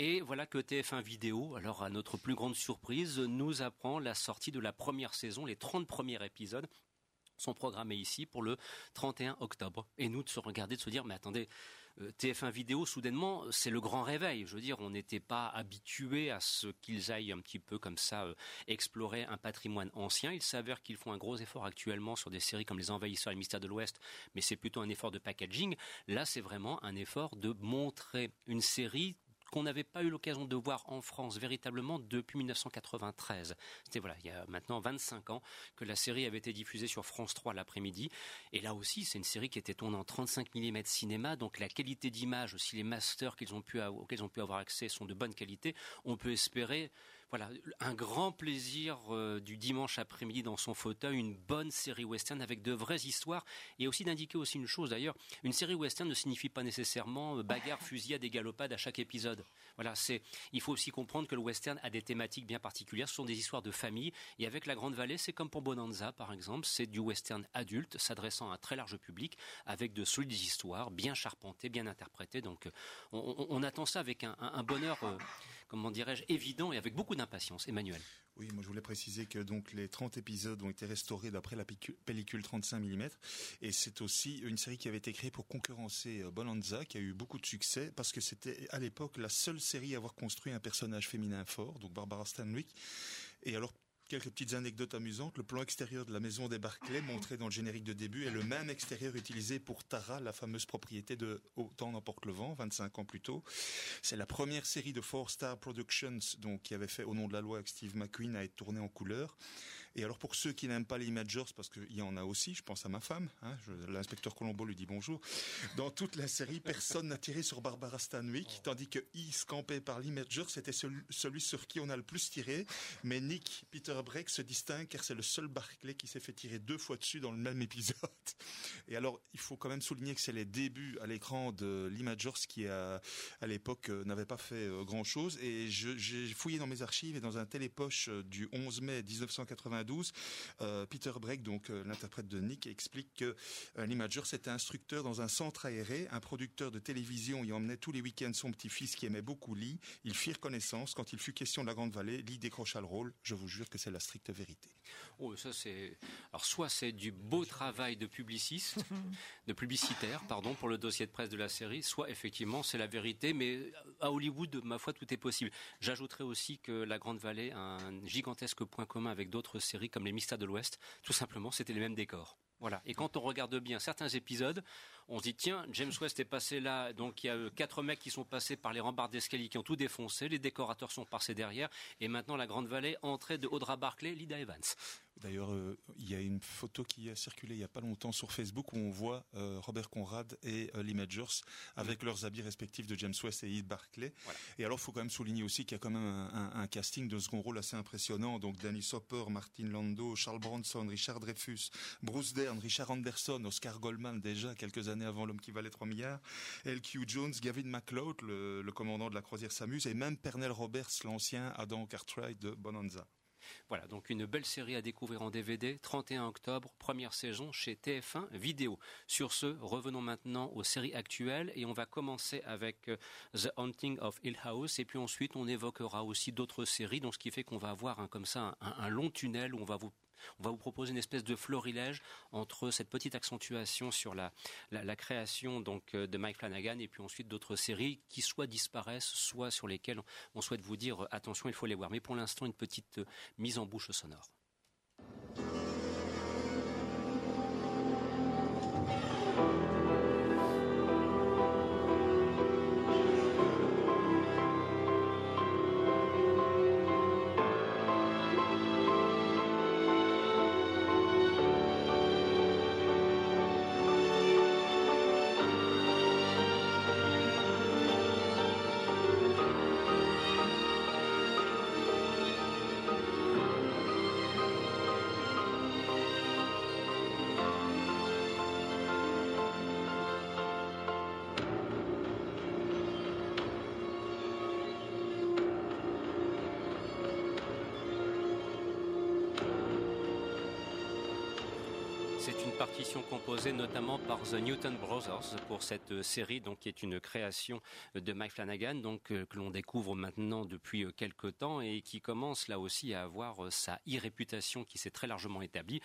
Et voilà que TF1 Vidéo, alors à notre plus grande surprise, nous apprend la sortie de la première saison, les 30 premiers épisodes sont programmés ici pour le 31 octobre. Et nous de se regarder, de se dire, mais attendez, euh, TF1 Vidéo, soudainement, c'est le grand réveil. Je veux dire, on n'était pas habitué à ce qu'ils aillent un petit peu comme ça euh, explorer un patrimoine ancien. Il s'avère qu'ils font un gros effort actuellement sur des séries comme Les Envahisseurs et le Mystère de l'Ouest, mais c'est plutôt un effort de packaging. Là, c'est vraiment un effort de montrer une série qu'on n'avait pas eu l'occasion de voir en France véritablement depuis 1993. C'était voilà, il y a maintenant 25 ans que la série avait été diffusée sur France 3 l'après-midi. Et là aussi, c'est une série qui était tournée en 35 mm cinéma, donc la qualité d'image, aussi les masters qu'ils ont pu, auxquels ils ont pu avoir accès sont de bonne qualité. On peut espérer voilà, un grand plaisir euh, du dimanche après-midi dans son fauteuil, une bonne série western avec de vraies histoires et aussi d'indiquer aussi une chose d'ailleurs, une série western ne signifie pas nécessairement euh, bagarre, fusillade et galopade à chaque épisode. Voilà, c'est il faut aussi comprendre que le western a des thématiques bien particulières, ce sont des histoires de famille et avec la Grande Vallée, c'est comme pour Bonanza par exemple, c'est du western adulte s'adressant à un très large public avec de solides histoires bien charpentées, bien interprétées. Donc euh, on, attend ça avec un, bonheur comment dirais-je, évident et avec beaucoup d'impatience. Emmanuel. Oui, moi je voulais préciser que donc les 30 épisodes ont été restaurés d'après la pellicule 35 mm et c'est aussi une série qui avait été créée pour concurrencer euh, Bonanza qui a eu beaucoup de succès parce que c'était à l'époque la seule série à avoir construit un personnage féminin fort, donc Barbara Stanwyck. Et alors Quelques petites anecdotes amusantes. Le plan extérieur de la maison des Barclay, montré dans le générique de début, est le même extérieur utilisé pour Tara, la fameuse propriété de Autant n'emporte le vent, 25 ans plus tôt. C'est la première série de Four Star Productions, donc, qui avait fait Au nom de la loi avec Steve McQueen, à être tournée en couleur. Et alors pour ceux qui n'aiment pas les Imagers, parce qu'il y en a aussi, je pense à ma femme, hein, l'inspecteur Colombo lui dit bonjour, dans toute la série, personne n'a tiré sur Barbara Stanwyck, tandis que Is, campé par l'Imager, c'était celui sur qui on a le plus tiré, mais Nick Peter Breck se distingue car c'est le seul Barclay qui s'est fait tirer deux fois dessus dans le même épisode. Et alors, il faut quand même souligner que c'est les débuts à l'écran de l'Imagers qui, à, à l'époque, euh, n'avait pas fait euh, grand-chose. Et j'ai fouillé dans mes archives et dans un télépoche euh, du 11 mai 1992, euh, Peter Breck, donc euh, l'interprète de Nick, explique que euh, l'Imager c'était instructeur dans un centre aéré, un producteur de télévision y emmenait tous les week-ends son petit-fils qui aimait beaucoup Lee. Ils firent connaissance. Quand il fut question de la Grande Vallée, Lee décrocha le rôle. Je vous jure que c'est la stricte vérité. Oh, c'est. Alors soit c'est du beau travail de publiciste, de publicitaire, pardon, pour le dossier de presse de la série, soit effectivement c'est la vérité. Mais à Hollywood, ma foi, tout est possible. J'ajouterai aussi que la Grande Vallée a un gigantesque point commun avec d'autres séries comme les Mystères de l'Ouest, tout simplement, c'était les mêmes décors. Voilà. Et quand on regarde bien certains épisodes, on se dit tiens, James West est passé là, donc il y a euh, quatre mecs qui sont passés par les rambardes d'escalier qui ont tout défoncé, les décorateurs sont passés derrière, et maintenant la Grande Vallée, entrée de Audra Barclay, Lida Evans. D'ailleurs, euh, il y a une photo qui a circulé il y a pas longtemps sur Facebook où on voit euh, Robert Conrad et Lee Majors avec leurs habits respectifs de James West et Ed Barclay. Et alors, il faut quand même souligner aussi qu'il y a quand même un, casting de second rôle assez impressionnant. Donc, Danny Sopper, Martin Lando, Charles Bronson, Richard Dreyfus, Bruce Dern, Richard Anderson, Oscar Goldman déjà quelques années avant L'homme qui valait 3 milliards, L.Q. Jones, Gavin MacLeod, le, le commandant de la croisière s'amuse, et même Pernell Roberts, l'ancien Adam Cartwright de Bonanza. Voilà, donc une belle série à découvrir en DVD, 31 octobre, première saison chez TF1 Vidéo. Sur ce, revenons maintenant aux séries actuelles et on va commencer avec euh, The Haunting of Hill House et puis ensuite on évoquera aussi d'autres séries, donc ce qui fait qu'on va avoir un, comme ça un long tunnel où on va vous on va vous proposer une espèce de florilège entre cette petite accentuation sur la, création donc euh, de Mike Flanagan et puis ensuite d'autres séries qui soit disparaissent, soit sur lesquelles on souhaite vous dire attention, il faut les voir. Mais pour l'instant, une petite euh, mise en bouche sonore. Partition composée notamment par The Newton Brothers pour cette série, donc qui est une création de Mike Flanagan, donc euh, que l'on découvre maintenant depuis euh, quelques temps et qui commence là aussi à avoir euh, sa e-réputation qui s'est très largement établie.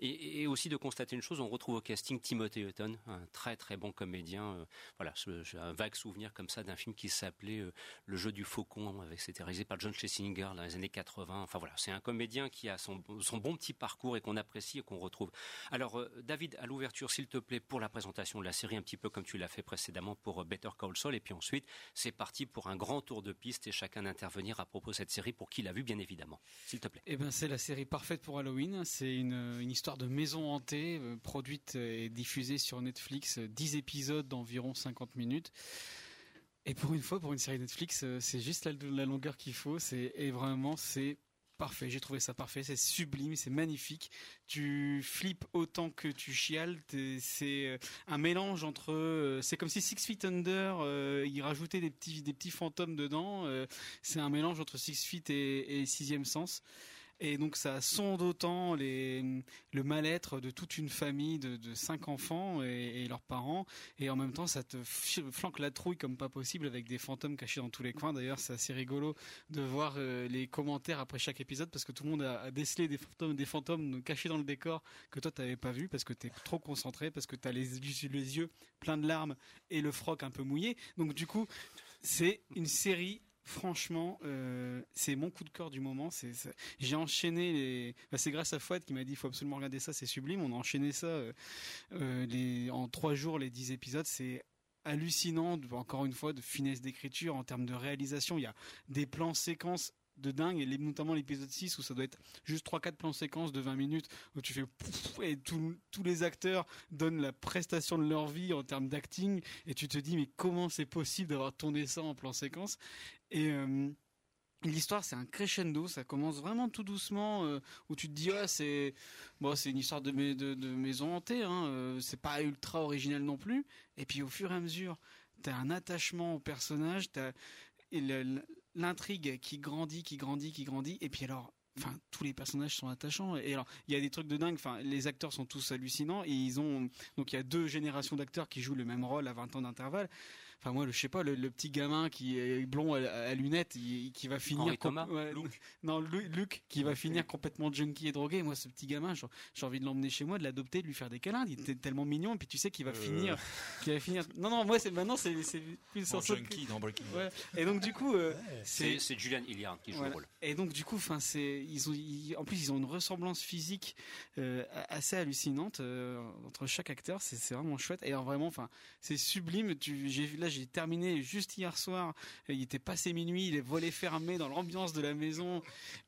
Et, aussi de constater une chose, on retrouve au casting Timothy Hutton, un très très bon comédien. Voilà, j'ai un vague souvenir comme ça d'un film qui s'appelait Le jeu du faucon, avec c'était réalisé par John Schlesinger dans les années 80. Enfin voilà, c'est un comédien qui a son, son bon petit parcours et qu'on apprécie et qu'on retrouve. Alors Alors, euh, David, à l'ouverture, s'il te plaît, pour la présentation de la série, un petit peu comme tu l'as fait précédemment pour euh, Better Call Saul. Et puis ensuite, c'est parti pour un grand tour de piste et chacun d'intervenir à propos de cette série pour qui l'a vu, bien évidemment. S'il te plaît. Eh ben, c'est la série parfaite pour Halloween. C'est une, histoire de maison hantée, euh, produite et diffusée sur Netflix, 10 épisodes d'environ 50 minutes. Et pour une fois, pour une série Netflix, c'est juste la, longueur qu'il faut. Et vraiment, c'est parfait. J'ai trouvé ça parfait. C'est sublime, c'est magnifique. Tu flippes autant que tu chiales. C'est euh, un mélange entre. Euh, c'est comme si Six Feet Under, euh, il rajoutait des petits des petits fantômes dedans. c'est un mélange entre Six Feet et, et Sixième Sens. Et donc ça sonde autant les, le mal-être de toute une famille de, cinq enfants et, leurs parents, et en même temps ça te flanque la trouille comme pas possible avec des fantômes cachés dans tous les coins. D'ailleurs c'est assez rigolo de voir euh, les commentaires après chaque épisode parce que tout le monde a, décelé des fantômes, des fantômes cachés dans le décor que toi t'avais pas vu parce que t'es trop concentré, parce que t'as les, les yeux pleins de larmes et le froc un peu mouillé. Donc du coup c'est une série franchement, euh, c'est mon coup de cœur du moment. C'est, j'ai enchaîné les. c'est grâce à Fouad qui m'a dit il faut absolument regarder ça, c'est sublime. On a enchaîné ça euh, euh, en trois jours, les dix épisodes. C'est hallucinant, encore une fois, de finesse d'écriture en termes de réalisation. Il y a des plans séquences de dingue, et notamment l'épisode 6 où ça doit être juste 3-4 plans séquences de 20 minutes où tu fais et tous les acteurs donnent la prestation de leur vie en termes d'acting et tu te dis mais comment c'est possible d'avoir tourné ça en plan séquence? Et euh, L'histoire, c'est un crescendo. Ça commence vraiment tout doucement, euh, où tu te dis, ah, c'est bon, c'est une histoire de, de, maison hantée. Hein, euh, c'est pas ultra original non plus. Et puis, au fur et à mesure, t'as un attachement au personnage, t'as l'intrigue qui grandit, qui grandit, qui grandit. Et puis alors, enfin tous les personnages sont attachants et alors il y a des trucs de dingue enfin les acteurs sont tous hallucinants et ils ont donc il y a deux générations d'acteurs qui jouent le même rôle à 20 ans d'intervalle Enfin moi, le, je sais pas, le, petit gamin qui est blond à, lunettes, qui va finir. Thomas, Non, Luc, qui va finir complètement junkie et drogué. Moi, ce petit gamin, j'ai envie de l'emmener chez moi, de l'adopter, de lui faire des câlins. Il était tellement mignon. Et puis tu sais qu'il va euh. finir, qu'il va finir. Non, non, moi c'est maintenant c'est plus bon, junkie dans Breaking Bad. Et donc du coup, euh, c'est Julian Hilliard qui joue le rôle. Et donc du coup, enfin c'est ils ont en plus ils ont une ressemblance physique euh, assez hallucinante entre chaque acteur. C'est vraiment chouette. Et alors, vraiment, enfin c'est sublime. Tu j'ai là j'ai terminé juste hier soir. Il était passé minuit, il est volé fermé dans l'ambiance de la maison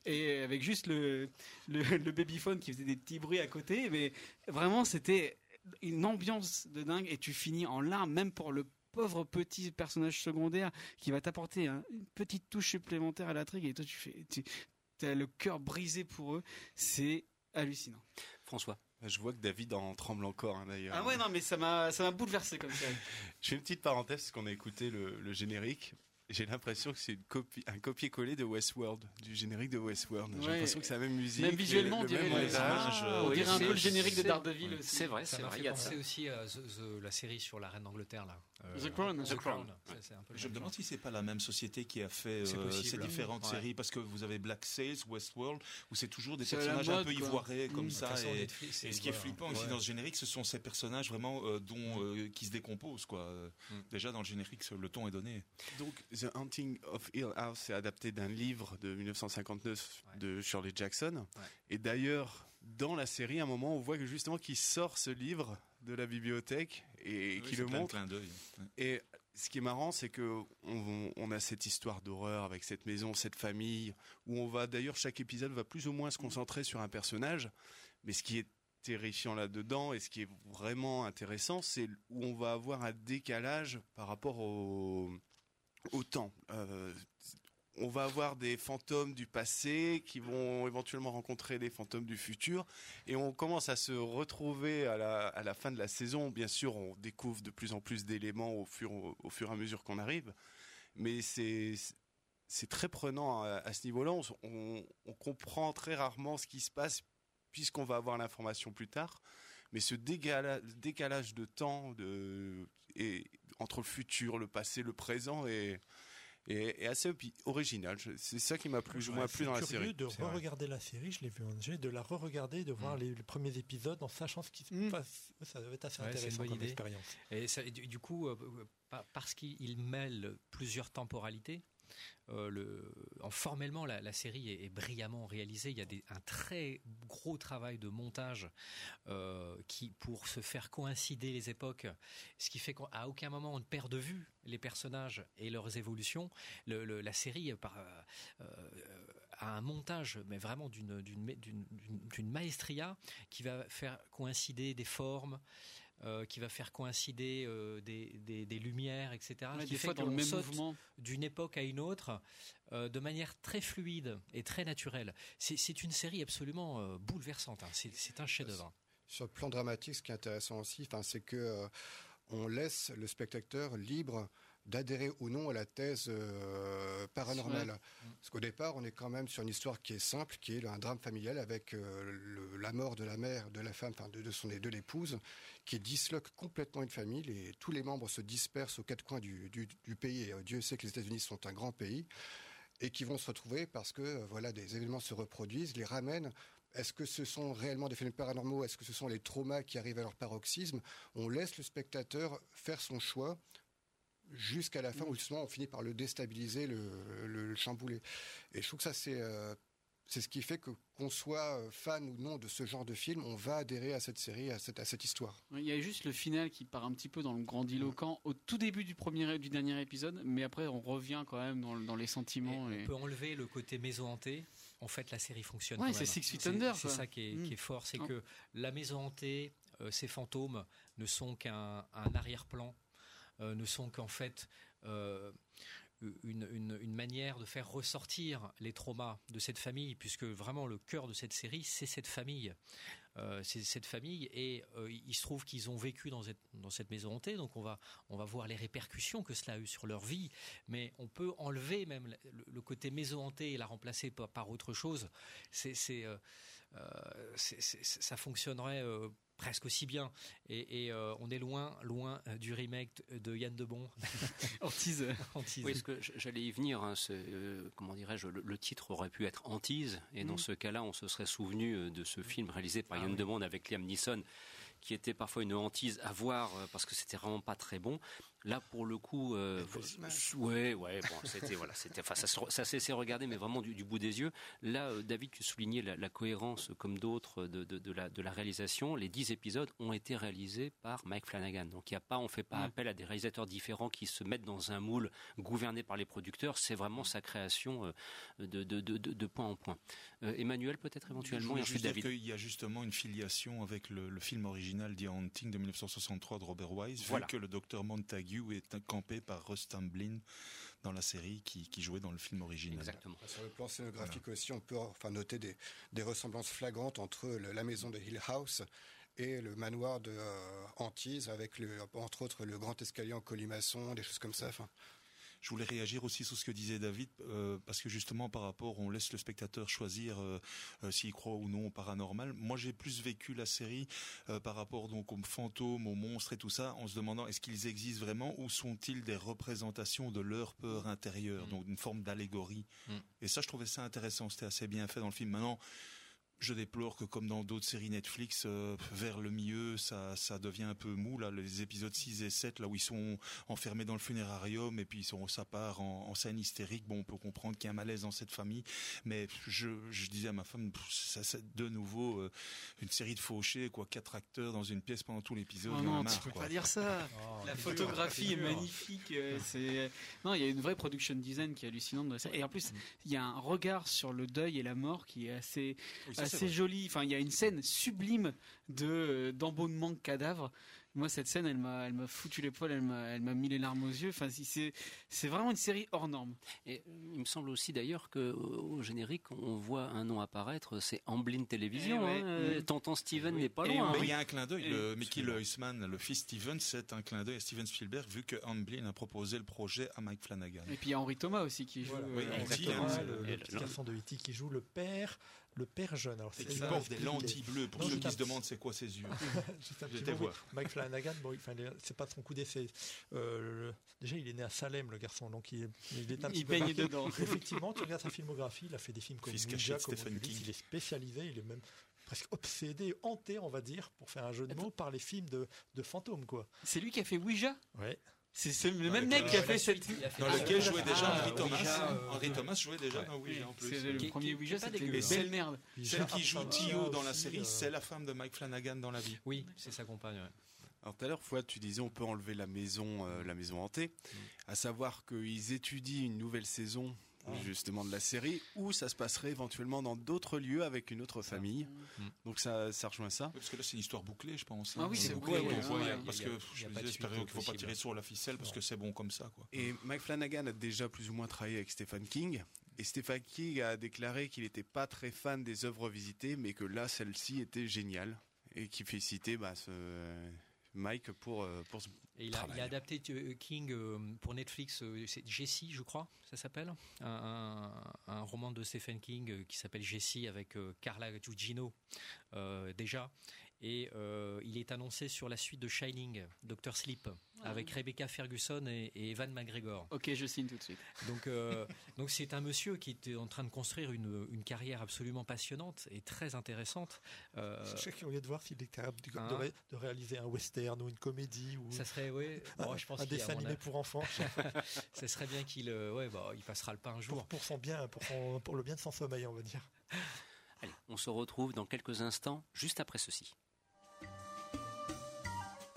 et avec juste le, le, babyphone qui faisait des petits bruits à côté. Mais vraiment, c'était une ambiance de dingue et tu finis en larmes, même pour le pauvre petit personnage secondaire qui va t'apporter une petite touche supplémentaire à l'intrigue et toi tu fais, tu as le cœur brisé pour eux. C'est hallucinant. François. Je vois que David en tremble encore hein, d'ailleurs. Ah ouais non mais ça m'a ça m'a bouleversé comme ça. Je fais une petite parenthèse parce qu'on a écouté le générique j'ai l'impression que c'est une copie, un copier-coller de Westworld, du générique de Westworld. J'ai l'impression que c'est la même musique. Même visuellement, on dirait, ah, on dirait un peu le générique de Daredevil. C'est vrai, c'est vrai. Il y a aussi euh, la série sur la reine d'Angleterre là. Euh, The Crown. The Crown. Je me demande si c'est pas la même société qui a fait euh, ces différentes séries parce que vous avez Black Sails, Westworld, où c'est toujours des personnages un peu ivoirés comme mmh. ça. Et, ce qui est flippant aussi dans ce générique, ce sont ces personnages vraiment dont qui se décomposent quoi. Mmh. Déjà dans le générique, le ton est donné. Donc The Hunting of Hill House c'est adapté d'un livre de 1959 de Shirley Jackson. Et d'ailleurs, dans la série, à un moment, on voit que justement qu'il sort ce livre de la bibliothèque et qui le montre. Et ce qui est marrant, c'est que on, a cette histoire d'horreur avec cette maison, cette famille, où on va d'ailleurs chaque épisode va plus ou moins se concentrer sur un personnage, mais ce qui est terrifiant là-dedans et ce qui est vraiment intéressant, c'est où on va avoir un décalage par rapport au, au temps. Euh, on va avoir des fantômes du passé qui vont éventuellement rencontrer des fantômes du futur et on commence à se retrouver à la, fin de la saison. Bien sûr, on découvre de plus en plus d'éléments au fur, et à mesure qu'on arrive, mais c'est très prenant à, ce niveau-là. On, comprend très rarement ce qui se passe puisqu'on va avoir l'information plus tard. Mais ce décalage, de temps entre le futur, le passé, le présent est et, assez original. C'est ça qui m'a plu, ouais, moins plu dans la série. de re-regarder la série, je l'ai vu en jeu, de la re-regarder, de voir mm. les, premiers épisodes en sachant ce qui se mm. passe. Ça doit être assez intéressant comme expérience. Et, du, coup, euh, parce qu'il mêle plusieurs temporalités, le, en formellement, la, série est, brillamment réalisée. Il y a un très gros travail de montage qui, pour se faire coïncider les époques, ce qui fait qu'à aucun moment on ne perd de vue les personnages et leurs évolutions. la série par, à un montage, mais vraiment d'une maestria qui va faire coïncider des formes. Euh, qui va faire coïncider euh, des, des, lumières, etc. qui des fois dans le même mouvement d'une époque à une autre euh, de manière très fluide et très naturelle. C'est une série absolument bouleversante. Hein. C'est un chef-d'œuvre. Sur le plan dramatique, ce qui est intéressant aussi, c'est que on laisse le spectateur libre d'adhérer ou non à la thèse euh, paranormale. Parce qu'au départ, on est quand même sur une histoire qui est simple, qui est un drame familial avec euh, la mort de la mère, de la femme, enfin de, son de l'épouse, qui disloque complètement une famille. Et tous les membres se dispersent aux quatre coins du, pays. Et euh, Dieu sait que les États-Unis sont un grand pays et qui vont se retrouver parce que voilà des événements se reproduisent, les ramènent est-ce que ce sont réellement des phénomènes paranormaux? Est-ce que ce sont les traumas qui arrivent à leur paroxysme? On laisse le spectateur faire son choix jusqu'à la fin où justement on finit par le déstabiliser, le, le, chambouler. Et je trouve que ça c'est euh, c'est ce qui fait que qu'on soit fan ou non de ce genre de film, on va adhérer à cette série, à cette, à cette histoire. Il y a juste le final qui part un petit peu dans le grandiloquent au tout début du premier du dernier épisode, mais après on revient quand même dans, dans les sentiments. Et On peut enlever le côté maison hantée. En fait, la série fonctionne. Ouais, c'est Six Feet Under. C'est ça qui est, qui est mm. fort, c'est que la maison hantée, euh, ces fantômes ne sont qu'un arrière-plan ne sont qu'en fait euh, une, manière de faire ressortir les traumas de cette famille, puisque vraiment le cœur de cette série, c'est cette famille. Euh, c'est cette famille et il se trouve qu'ils ont vécu dans cette, maison hantée, donc on va, on va voir les répercussions que cela a eu sur leur vie, mais on peut enlever même le, côté maison hantée et la remplacer par, autre chose. C'est, ça fonctionnerait presque aussi bien. Et, euh, on est loin, loin euh, du remake de Yann Debon. Antise. Antise. Oui, ce que j'allais y venir. Hein, euh, comment dirais-je le, titre aurait pu être Antise, et dans mm. ce cas-là, on se serait souvenu de ce film réalisé par ah Yann Debon avec Liam Neeson qui était parfois une hantise à voir parce que c'était vraiment pas très bon. Là, pour le coup, euh, ouais, ouais, bon, c'était voilà, c'était, enfin, ça, ça s'est regardé, mais vraiment du, bout des yeux. Là, euh, David, tu soulignais la, cohérence, comme d'autres, de, de, la, de la réalisation. Les dix épisodes ont été réalisés par Mike Flanagan. Donc, il y a pas, on fait pas appel à des réalisateurs différents qui se mettent dans un moule gouverné par les producteurs. C'est vraiment sa création euh, de, de, de, de, point en point. Euh, Emmanuel, peut-être éventuellement. Je juste David. Il y a justement une filiation avec le, le, film original The Haunting de 1963 de Robert Wise, vu que le docteur Montague est campé par Russ Tamblyn dans la série qui, jouait dans le film original. Exactement. Sur le plan scénographique aussi, on peut enfin noter des, des ressemblances flagrantes entre la maison de Hill House et le manoir de euh, Antise avec le, entre autres le grand escalier en colimaçon, des choses comme ça. Enfin, je voulais réagir aussi sur ce que disait David, euh, parce que justement par rapport, on laisse le spectateur choisir euh, euh, s'il croit ou non au paranormal. Moi, j'ai plus vécu la série par rapport donc aux fantômes, aux monstres et tout ça, en se demandant est-ce qu'ils existent vraiment ou sont-ils des représentations de leur peur intérieure, mm. donc une forme d'allégorie. Mm. Et ça, je trouvais ça intéressant. C'était assez bien fait dans le film. Maintenant je déplore que comme dans d'autres séries Netflix, euh, vers le milieu, ça, ça devient un peu mou. Là, les épisodes 6 et 7, là où ils sont enfermés dans le funérarium et puis ils sont, ça part en, scène hystérique. Bon, on peut comprendre qu'il y a un malaise dans cette famille. Mais je, je disais à ma femme, ça, c'est de nouveau euh, une série de fauchés, quoi. Quatre acteurs dans une pièce pendant tout l'épisode. Oh non, tu peux pas dire ça. Oh, la photographie est magnifique. Euh, c'est non, il y a une vraie production design qui est hallucinante. Et en plus, il y a un regard sur le deuil et la mort qui est assez c'est joli. Enfin, il y a une scène sublime de euh, d'embonnement de cadavres moi cette scène elle m'a elle m'a foutu les poils elle m'a elle m'a mis les larmes aux yeux enfin c'est c'est vraiment une série hors norme et euh, il me semble aussi d'ailleurs que au générique on voit un nom apparaître c'est Amblin Télévision eh hein, euh, tonton Steven n'est pas loin il y a un clin d'œil le Mickey Leisman le fils Steven c'est un clin d'œil à Steven Spielberg vu que Amblin a proposé le projet à Mike Flanagan et puis il y a Henri Thomas aussi qui joue oui, hein, le, petit garçon de E.T. qui joue le père le père jeune. Alors, il porte des lentilles bleues pour ceux qui se demandent c'est quoi ses yeux. J'étais voir. Mike Flanagan, bon, enfin, c'est pas son coup d'essai. Euh, déjà, il est né à Salem, le garçon, donc il, il est un petit il baigne dedans. Effectivement, tu regardes sa filmographie, il a fait des films comme Ninja, comme Stephen King. il est spécialisé, il est même presque obsédé, hanté, on va dire, pour faire un jeu de mots par les films de, de fantômes, quoi. C'est lui qui a fait Ouija? Ouais. C'est le même mec qui a fait cette. Dans lequel jouait déjà Henry Thomas. Henry Thomas jouait déjà dans Ouija en plus. C'est le premier Ouija, c'était une Et belle merde. Celle qui joue Tio dans la série, c'est la femme de Mike Flanagan dans la vie. Oui, c'est sa compagne. Alors tout à l'heure, Fouad, tu disais on peut enlever la maison, euh, la maison hantée, à savoir qu'ils étudient une nouvelle saison justement de la série où ça se passerait éventuellement dans d'autres lieux avec une autre famille. Donc ça, ça rejoint ça. Parce que là, c'est une histoire bouclée, je pense. Ah oui, c'est Donc, bouclé, ouais, ouais, Parce y a- que y a je qu'il ne faut pas tirer sur la ficelle parce que c'est bon comme ça. Quoi. Et Mike Flanagan a déjà plus ou moins travaillé avec Stephen King. Et Stephen King a déclaré qu'il n'était pas très fan des œuvres visitées, mais que là, celle-ci était géniale. Et qui félicitait bah, ce Mike pour, euh, pour ce Et il a, travail. il a adapté euh, King euh, pour Netflix, euh, c'est Jessie, je crois, ça s'appelle. Un, un- un roman de Stephen King qui s'appelle Jessie avec Carla Gugino, euh, déjà. Et euh, il est annoncé sur la suite de Shining, Doctor Sleep, avec Rebecca Ferguson et, et Evan McGregor. Ok, je signe tout de suite. Donc, euh, donc c'est un monsieur qui était en train de construire une, une carrière absolument passionnante et très intéressante. Euh, Je suis curieux de voir s'il est capable de, de Hein ré- de réaliser un western ou une comédie ou ça serait, oui, bon, je pense un qu'il y a, dessin animé pour enfants. Ça serait bien qu'il, euh, ouais, bah, il passera le pas un jour. pour, pour son bien, pour, son- pour le bien de son sommeil, on va dire. Allez, on se retrouve dans quelques instants, juste après ceci.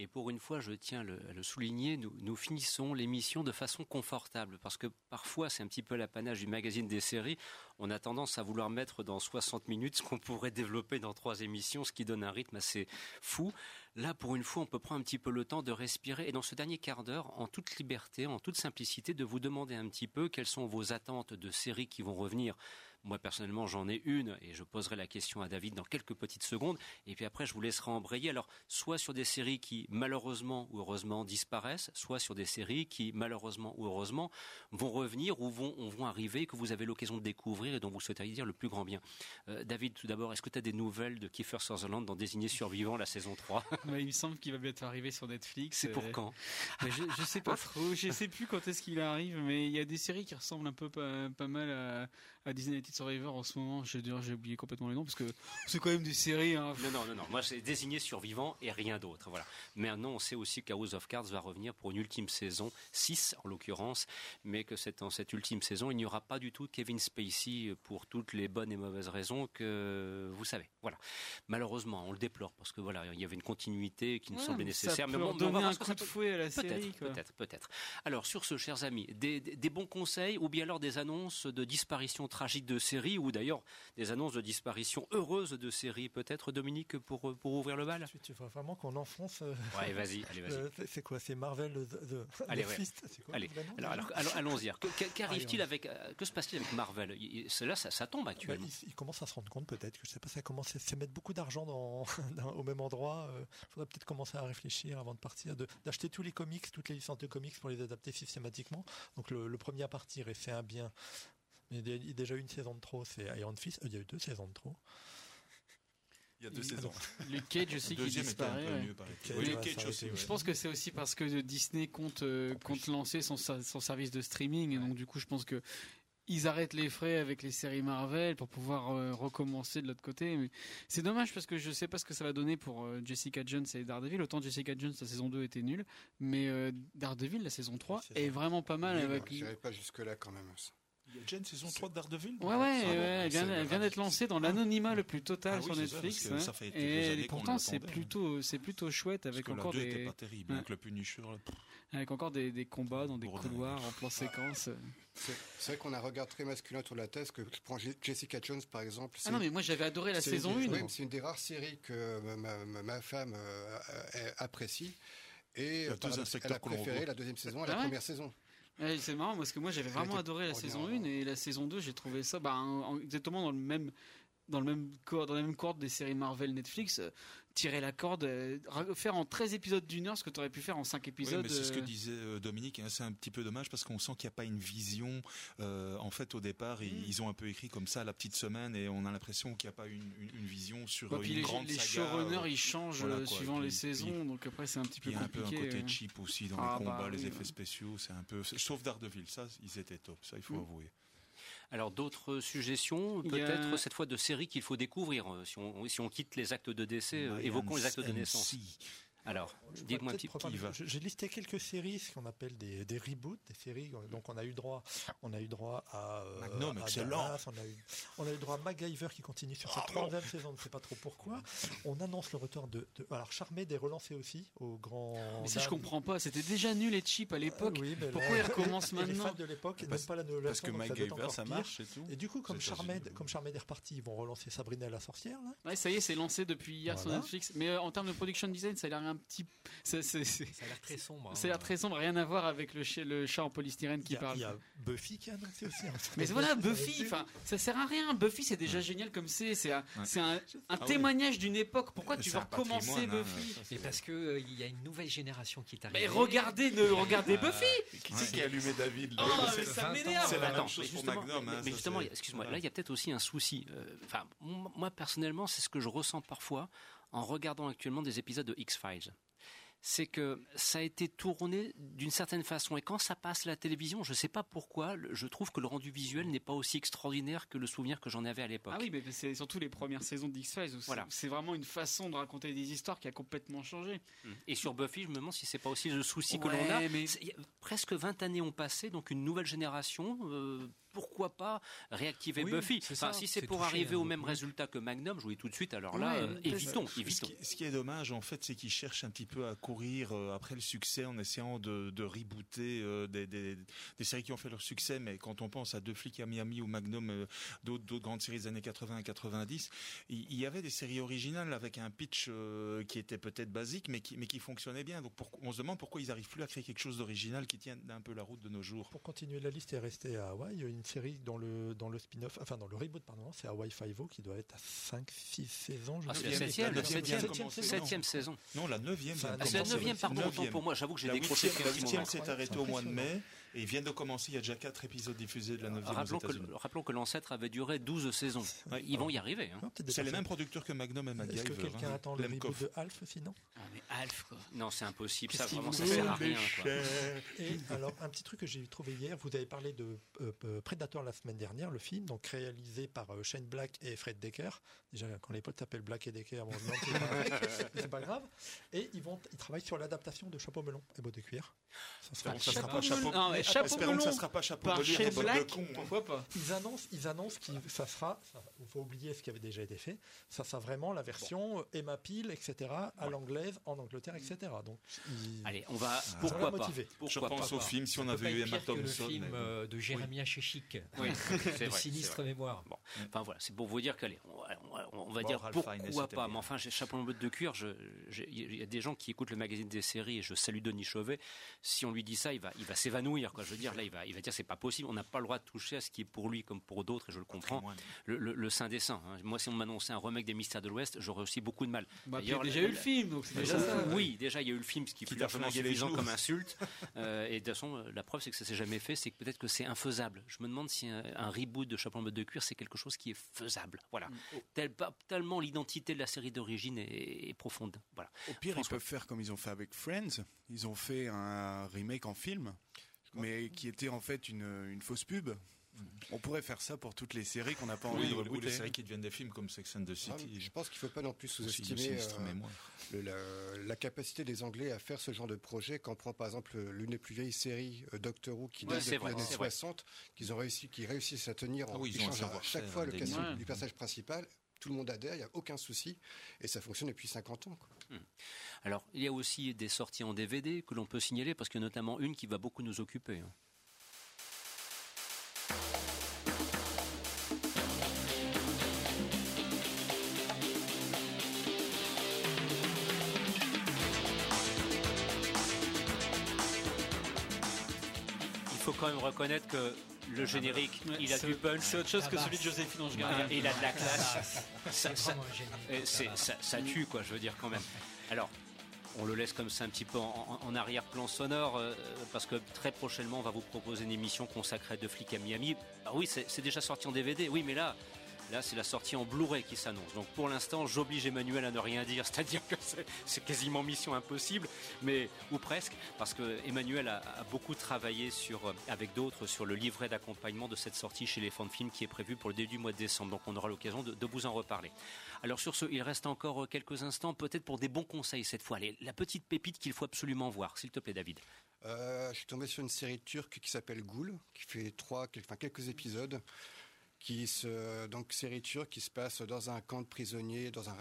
Et pour une fois, je tiens à le souligner, nous, nous finissons l'émission de façon confortable, parce que parfois c'est un petit peu l'apanage du magazine des séries. On a tendance à vouloir mettre dans 60 minutes ce qu'on pourrait développer dans trois émissions, ce qui donne un rythme assez fou. Là, pour une fois, on peut prendre un petit peu le temps de respirer et dans ce dernier quart d'heure, en toute liberté, en toute simplicité, de vous demander un petit peu quelles sont vos attentes de séries qui vont revenir. Moi, personnellement, j'en ai une et je poserai la question à David dans quelques petites secondes. Et puis après, je vous laisserai embrayer. Alors, soit sur des séries qui, malheureusement ou heureusement, disparaissent, soit sur des séries qui, malheureusement ou heureusement, vont revenir ou vont, vont arriver, que vous avez l'occasion de découvrir et dont vous souhaiteriez dire le plus grand bien. Euh, David, tout d'abord, est-ce que tu as des nouvelles de Kiefer Sutherland dans Désigné Survivant, la saison 3 Ouais, il me semble qu'il va bientôt arriver sur Netflix. C'est pour euh, quand? mais je, je sais pas trop, je sais plus quand est-ce qu'il arrive, mais il y a des séries qui ressemblent un peu pas, pas mal à, à Designated Survivor en ce moment. J'ai oublié complètement les noms parce que c'est quand même des séries. Hein. Non, non, non, non. Moi, c'est désigné survivant et rien d'autre. Voilà. Maintenant, on sait aussi que House of Cards va revenir pour une ultime saison, 6 en l'occurrence, mais que c'est dans cette ultime saison, il n'y aura pas du tout Kevin Spacey pour toutes les bonnes et mauvaises raisons que vous savez. Voilà. Malheureusement, on le déplore parce que voilà, il y avait une continuité qui nous Ouais, semblait nécessaire. peut mais bon, on va redonner voir un coup ça de peut- fouet à la Peut-être, série, peut-être, peut-être. Alors, sur ce, chers amis, des, des- des bons conseils ou bien alors des annonces de disparition tragique de séries ou d'ailleurs des annonces de disparition heureuse de séries, peut-être, Dominique, pour, pour ouvrir le bal? Tu, tu veux vraiment qu'on enfonce euh, Ouais, vas-y, allez, vas-y. euh, c'est- quoi C'est Marvel the- Allez, ouais. Quoi Allez, alors, déjà alors, alors, allons-y. Qu'arrive-t-il avec, euh, que se passe-t-il avec Marvel? Il- il- Cela, ça, ça tombe Bah, actuellement. ils, ils commencent à se rendre compte peut-être que je sais pas, ça commence à se mettre beaucoup d'argent dans, dans- au même endroit. Il faudrait peut-être commencer à réfléchir avant de partir, de- d'acheter tous les comics, toutes les licences de comics pour les adapter systématiquement. Donc le, le premier à partir et fait un bien. Mais il y a déjà eu une saison de trop, c'est Iron Fist. Euh, Il y a eu deux saisons de trop. Il y a deux saisons. Luke Cage aussi qui disparaît. peu ouais. mieux, paraît-il. Cage, Oui, ouais, Luke ça Cage aurait aussi. été- ouais. Je pense que c'est aussi parce que Disney compte, euh, compte lancer son, service de streaming et donc du coup je pense que ils arrêtent les frais avec les séries Marvel pour pouvoir euh, recommencer de l'autre côté. Mais c'est dommage parce que je sais pas ce que ça va donner pour euh, Jessica Jones et Daredevil. Autant Jessica Jones la saison 2 était nulle, mais euh, Daredevil la saison 3 c'est ça. est vraiment pas mal Oui, avec. J'irai pas jusque-là quand même. Il y a déjà une saison 3 de Daredevil Ouais, ouais, elle vient, c'est- elle vient d'être lancée dans l'anonymat le plus total Ah sur Netflix. ça fait quelques et pourtant, c'est plutôt, c'est plutôt chouette avec Parce que encore la 2 des, était pas terrible, Ouais. avec le Punisher. là. avec encore des, des combats dans des couloirs en plan séquence. C'est vrai qu'on a un regard très masculin sur la thèse. Que je prends Je- Jessica Jones par exemple. Ah non, mais moi j'avais adoré la saison une des- 1. oui, c'est une des rares séries que ma, ma- femme euh, euh, apprécie. Et y a euh, deux elle a préféré la deuxième saison à Ah la première saison. Ouais, c'est marrant parce que moi j'avais vraiment adoré la saison 1 ordinaire. et la saison 2 j'ai trouvé ça bah, en- en- exactement dans le même dans le même corps dans la même corde des séries Marvel Netflix euh, tirer la corde, euh, faire en 13 épisodes d'une heure ce que tu aurais pu faire en 5 épisodes. Oui, c'est ce que euh, disait Dominique, hein, c'est un petit peu dommage parce qu'on sent qu'il n'y a pas une vision. en fait, au départ, ils, Mm. ils, ont un peu écrit comme ça la petite semaine et on a l'impression qu'il n'y a pas une, une, une vision sur bah, une les, grande les saga, showrunners, ils changent voilà, euh, quoi. suivant les saisons, puis- donc après c'est un petit peu Il y a un peu un compliqué. côté euh. cheap aussi dans Ah, les combats, bah, les oui, effets ouais. spéciaux, c'est un peu. Sauf Daredevil, ça, ils étaient top, ça il faut Mm. avouer. Alors d'autres suggestions, a- peut-être cette fois de séries qu'il faut découvrir. euh, Si on, si on quitte les actes de décès, euh, My évoquons les actes de MC. Alors, dites-moi un petit peu. J'ai listé quelques séries, ce qu'on appelle des, des reboots, des séries. Donc on a eu droit, on a eu droit à euh, Magnum, à excellent. Dallas, on a eu, on a eu droit à MacGyver qui continue sur sa troisième saison, on ne sait pas trop pourquoi. On annonce le retour de, de alors Charmed est relancé aussi au grand. Mais ça, je comprends pas. C'était déjà nul et cheap à l'époque. Euh, oui, mais Pourquoi là- il recommence et Les maintenant fans de l'époque n'aiment pas la nouvelle Parce que ça MacGyver, ça marche et tout. Et du coup, comme Charmed, comme Charmed est reparti, ils vont relancer Sabrina la sorcière. Là. Ouais, ça y est, c'est lancé depuis hier sur. Netflix. Mais euh, en termes de production design, ça a l'air un petit. Ça, a l'air très sombre. hein. ça a l'air très sombre, rien à voir avec le, chat en polystyrène qui a, parle. il y a Buffy qui a annoncé aussi. hein. Mais voilà, Buffy, ça enfin, ça sert à rien. Buffy, c'est déjà génial comme c'est. C'est un, Ouais. c'est un, un Ah oui. témoignage d'une époque. Pourquoi tu un recommencer hein, Buffy ça, c'est- Mais parce que euh, il y a une nouvelle génération qui est arrivée. Mais regardez, ne regardez Ah, Buffy Qui c'est qui a allumé David Oh, mais ça 20 ans. m'énerve C'est la même chose pour justement, Magnum, hein, mais ça, justement, excuse-moi, là il y a peut-être aussi un souci. Euh, Enfin, m- moi personnellement, c'est ce que je ressens parfois en regardant actuellement des épisodes de X-Files. C'est que ça a été tourné d'une certaine façon et quand ça passe à la télévision, je ne sais pas pourquoi, je trouve que le rendu visuel n'est pas aussi extraordinaire que le souvenir que j'en avais à l'époque. Ah oui, mais c'est surtout les premières saisons d'X-Files. où Voilà. C'est vraiment une façon de raconter des histoires qui a complètement changé. Et sur Buffy, je me demande si c'est pas aussi le souci que l'on a. mais- Presque 20 années ont passé, donc une nouvelle génération. euh, pourquoi pas réactiver Oui, Buffy Enfin, ça, Si c'est pour touché, arriver hein, au même résultat que Magnum, je vous dis tout de suite. Alors là, Ouais, euh, évitons, Ce évitons. qui, ce qui est dommage, en fait, c'est qu'ils cherchent un petit peu à courir euh, après le succès en essayant de, de rebooter euh, des, des, des séries qui ont fait leur succès. Mais quand on pense à Deux flics à Miami ou Magnum, euh, d'autres d'autres grandes séries des années 80 et 90, il, il y avait des séries originales avec un pitch euh, qui était peut-être basique, mais qui, mais qui fonctionnait bien. Donc pour- on se demande pourquoi ils n'arrivent plus à créer quelque chose d'original qui tienne un peu la route de nos jours. Pour continuer la liste et rester à Hawaï, il y a une série dans le, dans le spin-off, enfin dans le reboot, pardon, c'est Hawaii Five-O qui doit être à 5-6 saisons. Je Ah, ne c'est sais la plus. septième, la la neuvième septième, vient de commencer, septième saison. Non, la neuvième. Enfin, vient de Ah, c'est la commencer. neuvième, pardon, autant pour moi. J'avoue que j'ai décroché la un petit huitième moment. s'est Ouais, arrêtée au mois de mai et ils viennent de commencer. Il y a déjà quatre épisodes diffusés de la neuvième aux Rappelons que, États-Unis. rappelons que l'ancêtre avait duré 12 saisons. Ouais. Ils vont y arriver. hein. C'est les mêmes producteurs que Magnum et Est-ce MacGyver. que quelqu'un hein. attend le reboot de Alf sinon? Ah, mais Alf, quoi. Non, c'est impossible. Ça, vraiment, ça faire sert à rien. quoi. Et alors, un petit truc que j'ai trouvé hier, vous avez parlé de euh, euh, Predator la semaine dernière, le film, donc réalisé par euh, Shane Black et Fred Decker. Déjà, quand les potes s'appellent Black et Decker, bon, c'est pas, grave. Et ils, vont, ils travaillent sur l'adaptation de Chapeau melon et Beau de cuir. Ça sera- que ça Chapeau sera pas chapeau. melon. Mais chapeau Espérons que ça melon sera pas chapeau Par de Black, con, hein. pourquoi pas Ils annoncent, ils annoncent que ça sera, il faut oublier ce qui avait déjà été fait, ça sera vraiment la version Emma Peel, etc., à l'anglaise, en Angleterre, etc. Donc, ils, Allez, on va. sont Pourquoi pas motivés. Je Pourquoi pense pas au film si on Ça avait eu Emma que le Thompson. film mais euh, de Jérémia Chechik. Oui, c'est de vrai, sinistre mémoire. Bon. Enfin voilà, c'est pour vous dire qu'allez, on, on- on va Bon, dire Ralph pourquoi pas. Mais enfin, j'ai chapeau en botte de cuir. Il y a des gens qui écoutent le magazine des séries et je salue Denis Chauvet. Si on lui dit ça, il va, il va s'évanouir. Quoi. Je veux dire, là, il va, il va dire c'est pas possible. On n'a pas le droit de toucher à ce qui est pour lui comme pour d'autres et je le comprends. Le, le, le saint des saints. hein. Moi, si on m'annonçait un remake des Mystères de l'Ouest, j'aurais aussi beaucoup de mal. Bah, il y a D'ailleurs, déjà la- eu le film, donc c'est déjà oui, ça. Oui, déjà il y a eu le film, ce qui Qui fut largement suffisant comme insulte. Euh, et de toute façon, la preuve c'est que ça s'est jamais fait, c'est que peut-être que c'est infaisable. Je me demande si un, un reboot de Chapeau en botte de cuir, c'est quelque chose qui est faisable. Voilà. Tel- pas- tellement l'identité de la série d'origine est, est profonde. Voilà. Au pire, ils François. peuvent faire comme ils ont fait avec Friends. Ils ont fait un remake en film, mais qui était en fait une, une fausse pub. On pourrait faire ça pour toutes les séries qu'on n'a pas envie Oui, de ou les rebooter. séries qui deviennent des films comme Sex and the Ah, City. je pense qu'il ne faut pas non plus sous-estimer euh, la, la capacité des Anglais à faire ce genre de projet. Quand on prend par exemple l'une des plus vieilles séries, euh, Doctor Who, qui Ouais, date les années c'est vrai. 60, qu'ils ont réussi, qui réussissent à tenir en Ah oui, ils changent à chaque fois le des casting Ouais. du personnage principal. Tout le monde adhère, il n'y a aucun souci, et ça fonctionne depuis 50 ans. quoi. Alors, il y a aussi des sorties en DVD que l'on peut signaler, parce que notamment une qui va beaucoup nous occuper. hein. Il faut quand même reconnaître que le générique, il a du punch. C'est autre chose Ah que bah, celui de Joséphine Gardien. il a de la classe. Ah, Ça, c'est ça- ça tue, quoi, je veux dire, quand même. Alors, on le laisse comme ça un petit peu en, arrière-plan sonore, euh, parce que très prochainement, on va vous proposer une émission consacrée à deux flics à Miami. Ah oui, c'est déjà sorti en DVD, oui, mais là, là c'est la sortie en Blu-ray qui s'annonce. Donc pour l'instant, j'oblige Emmanuel à ne rien dire, c'est-à-dire que c'est- quasiment mission impossible, mais ou presque, parce que Emmanuel a, beaucoup travaillé euh, avec d'autres sur le livret d'accompagnement de cette sortie chez les de films qui est prévu pour le début du mois de décembre. Donc on aura l'occasion de, vous en reparler. Alors sur ce, il reste encore euh, quelques instants, peut-être pour des bons conseils cette fois. La petite pépite qu'il faut absolument voir, s'il te plaît, David. Euh, je suis tombé sur une série turque qui s'appelle Ghoul, qui fait trois, enfin, quelques épisodes, qui se, donc série turque qui se passe dans un camp de prisonniers, dans un,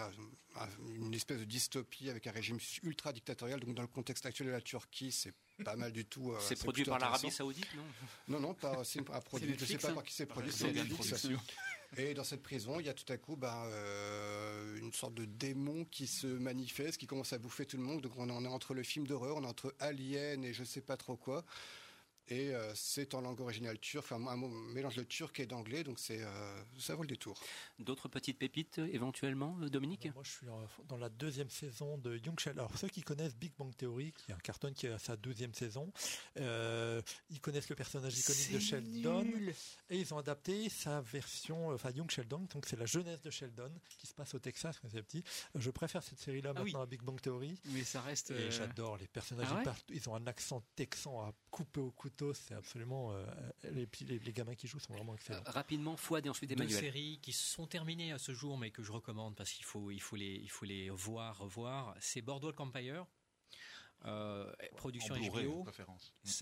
un- une espèce de dystopie avec un régime ultra dictatorial. Donc dans le contexte actuel de la Turquie, c'est pas mal du tout. euh, c'est produit par l'Arabie. Saoudite, non? Non, non, pas, c'est un produit. Je ne sais pas hein par qui c'est produit. C'est. Et dans cette prison, il y a tout à coup ben, euh, une sorte de démon qui se manifeste, qui commence à bouffer tout le monde. Donc on en est entre le film d'horreur, on est entre Alien et je sais pas trop quoi. Et euh, c'est en langue originale turque, enfin un mélange de turc et d'anglais, donc c'est euh, ça vaut le détour. D'autres petites pépites euh, éventuellement, Dominique? Moi, je suis euh, dans la deuxième saison de Young Sheldon. Alors, ceux qui connaissent Big Bang Theory, qui est un carton qui est à sa deuxième saison, euh, ils connaissent le personnage iconique de Sheldon. Et ils ont adapté sa version, enfin Young Sheldon, donc c'est la jeunesse de Sheldon, qui se passe au Texas quand c'est petit. Je préfère cette série-là Ah oui. maintenant à Big Bang Theory. Mais ça reste. Et euh, j'adore les personnages. ah ils, partent- ils ont un accent texan à couper au couteau. C'est absolument. euh, et puis les, les gamins qui jouent sont vraiment excellents. Rapidement, Fouad et ensuite Deux Emmanuel. séries qui sont terminées à ce jour, mais que je recommande parce qu'il faut, il faut, les, il faut les voir, revoir. C'est Boardwalk Empire, euh, production HBO.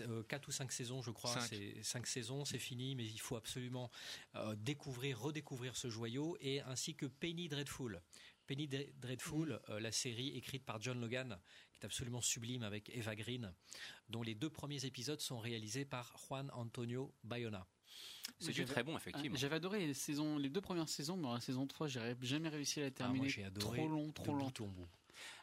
euh, quatre ou cinq saisons, je crois. Cinq. C'est cinq saisons, c'est fini, mais il faut absolument euh, découvrir, redécouvrir ce joyau, et ainsi que Penny Dreadful. Penny Dre- Dreadful, euh, la série écrite par John Logan, qui est absolument sublime avec Eva Green, dont les deux premiers épisodes sont réalisés par Juan Antonio Bayona. C'est très bon, Ah, effectivement. J'avais adoré les, saisons, les deux premières saisons, mais dans la saison 3, j'ai jamais réussi à la Ah, terminer. moi, j'ai adoré trop long, de trop long. bout en bout.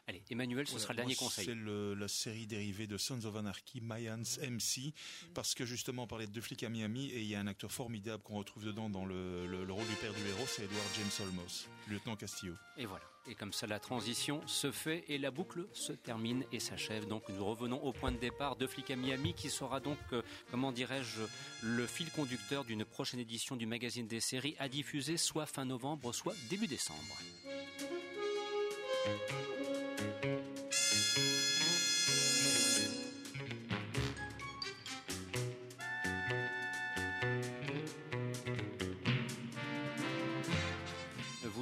Allez, Emmanuel, ce Voilà, sera le dernier moi, conseil. C'est la série dérivée de Sons of Anarchy, Mayans MC, parce que justement on parlait de deux flics à Miami et il y a un acteur formidable qu'on retrouve dedans dans le, le- le rôle du père du héros, c'est Edward James Olmos, lieutenant Castillo. Et voilà. Et comme ça, la transition se fait et la boucle se termine et s'achève. Donc, nous revenons au point de départ de Flic à Miami, qui sera donc, euh, comment dirais-je, le fil conducteur d'une prochaine édition du magazine des séries à diffuser soit fin novembre, soit début décembre.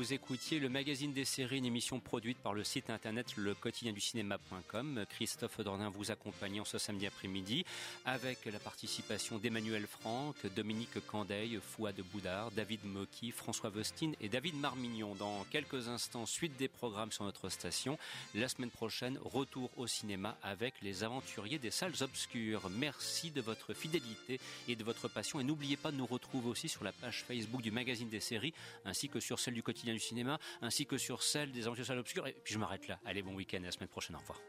Vous écoutiez le magazine des séries, une émission produite par le site internet le quotidien du cinéma.com. Christophe Dornin vous accompagnant ce samedi après-midi avec la participation d'Emmanuel Franck, Dominique Candeil, Fouad Boudard, David Moki, François Vostine et David Marmignon. Dans quelques instants, suite des programmes sur notre station. La semaine prochaine, retour au cinéma avec les aventuriers des salles obscures. Merci de votre fidélité et de votre passion. Et n'oubliez pas de nous retrouver aussi sur la page Facebook du magazine des séries, ainsi que sur celle du quotidien du cinéma, ainsi que sur celle des aventures salles obscures. Et puis je m'arrête là. Allez, bon week-end et à la semaine prochaine. Au revoir.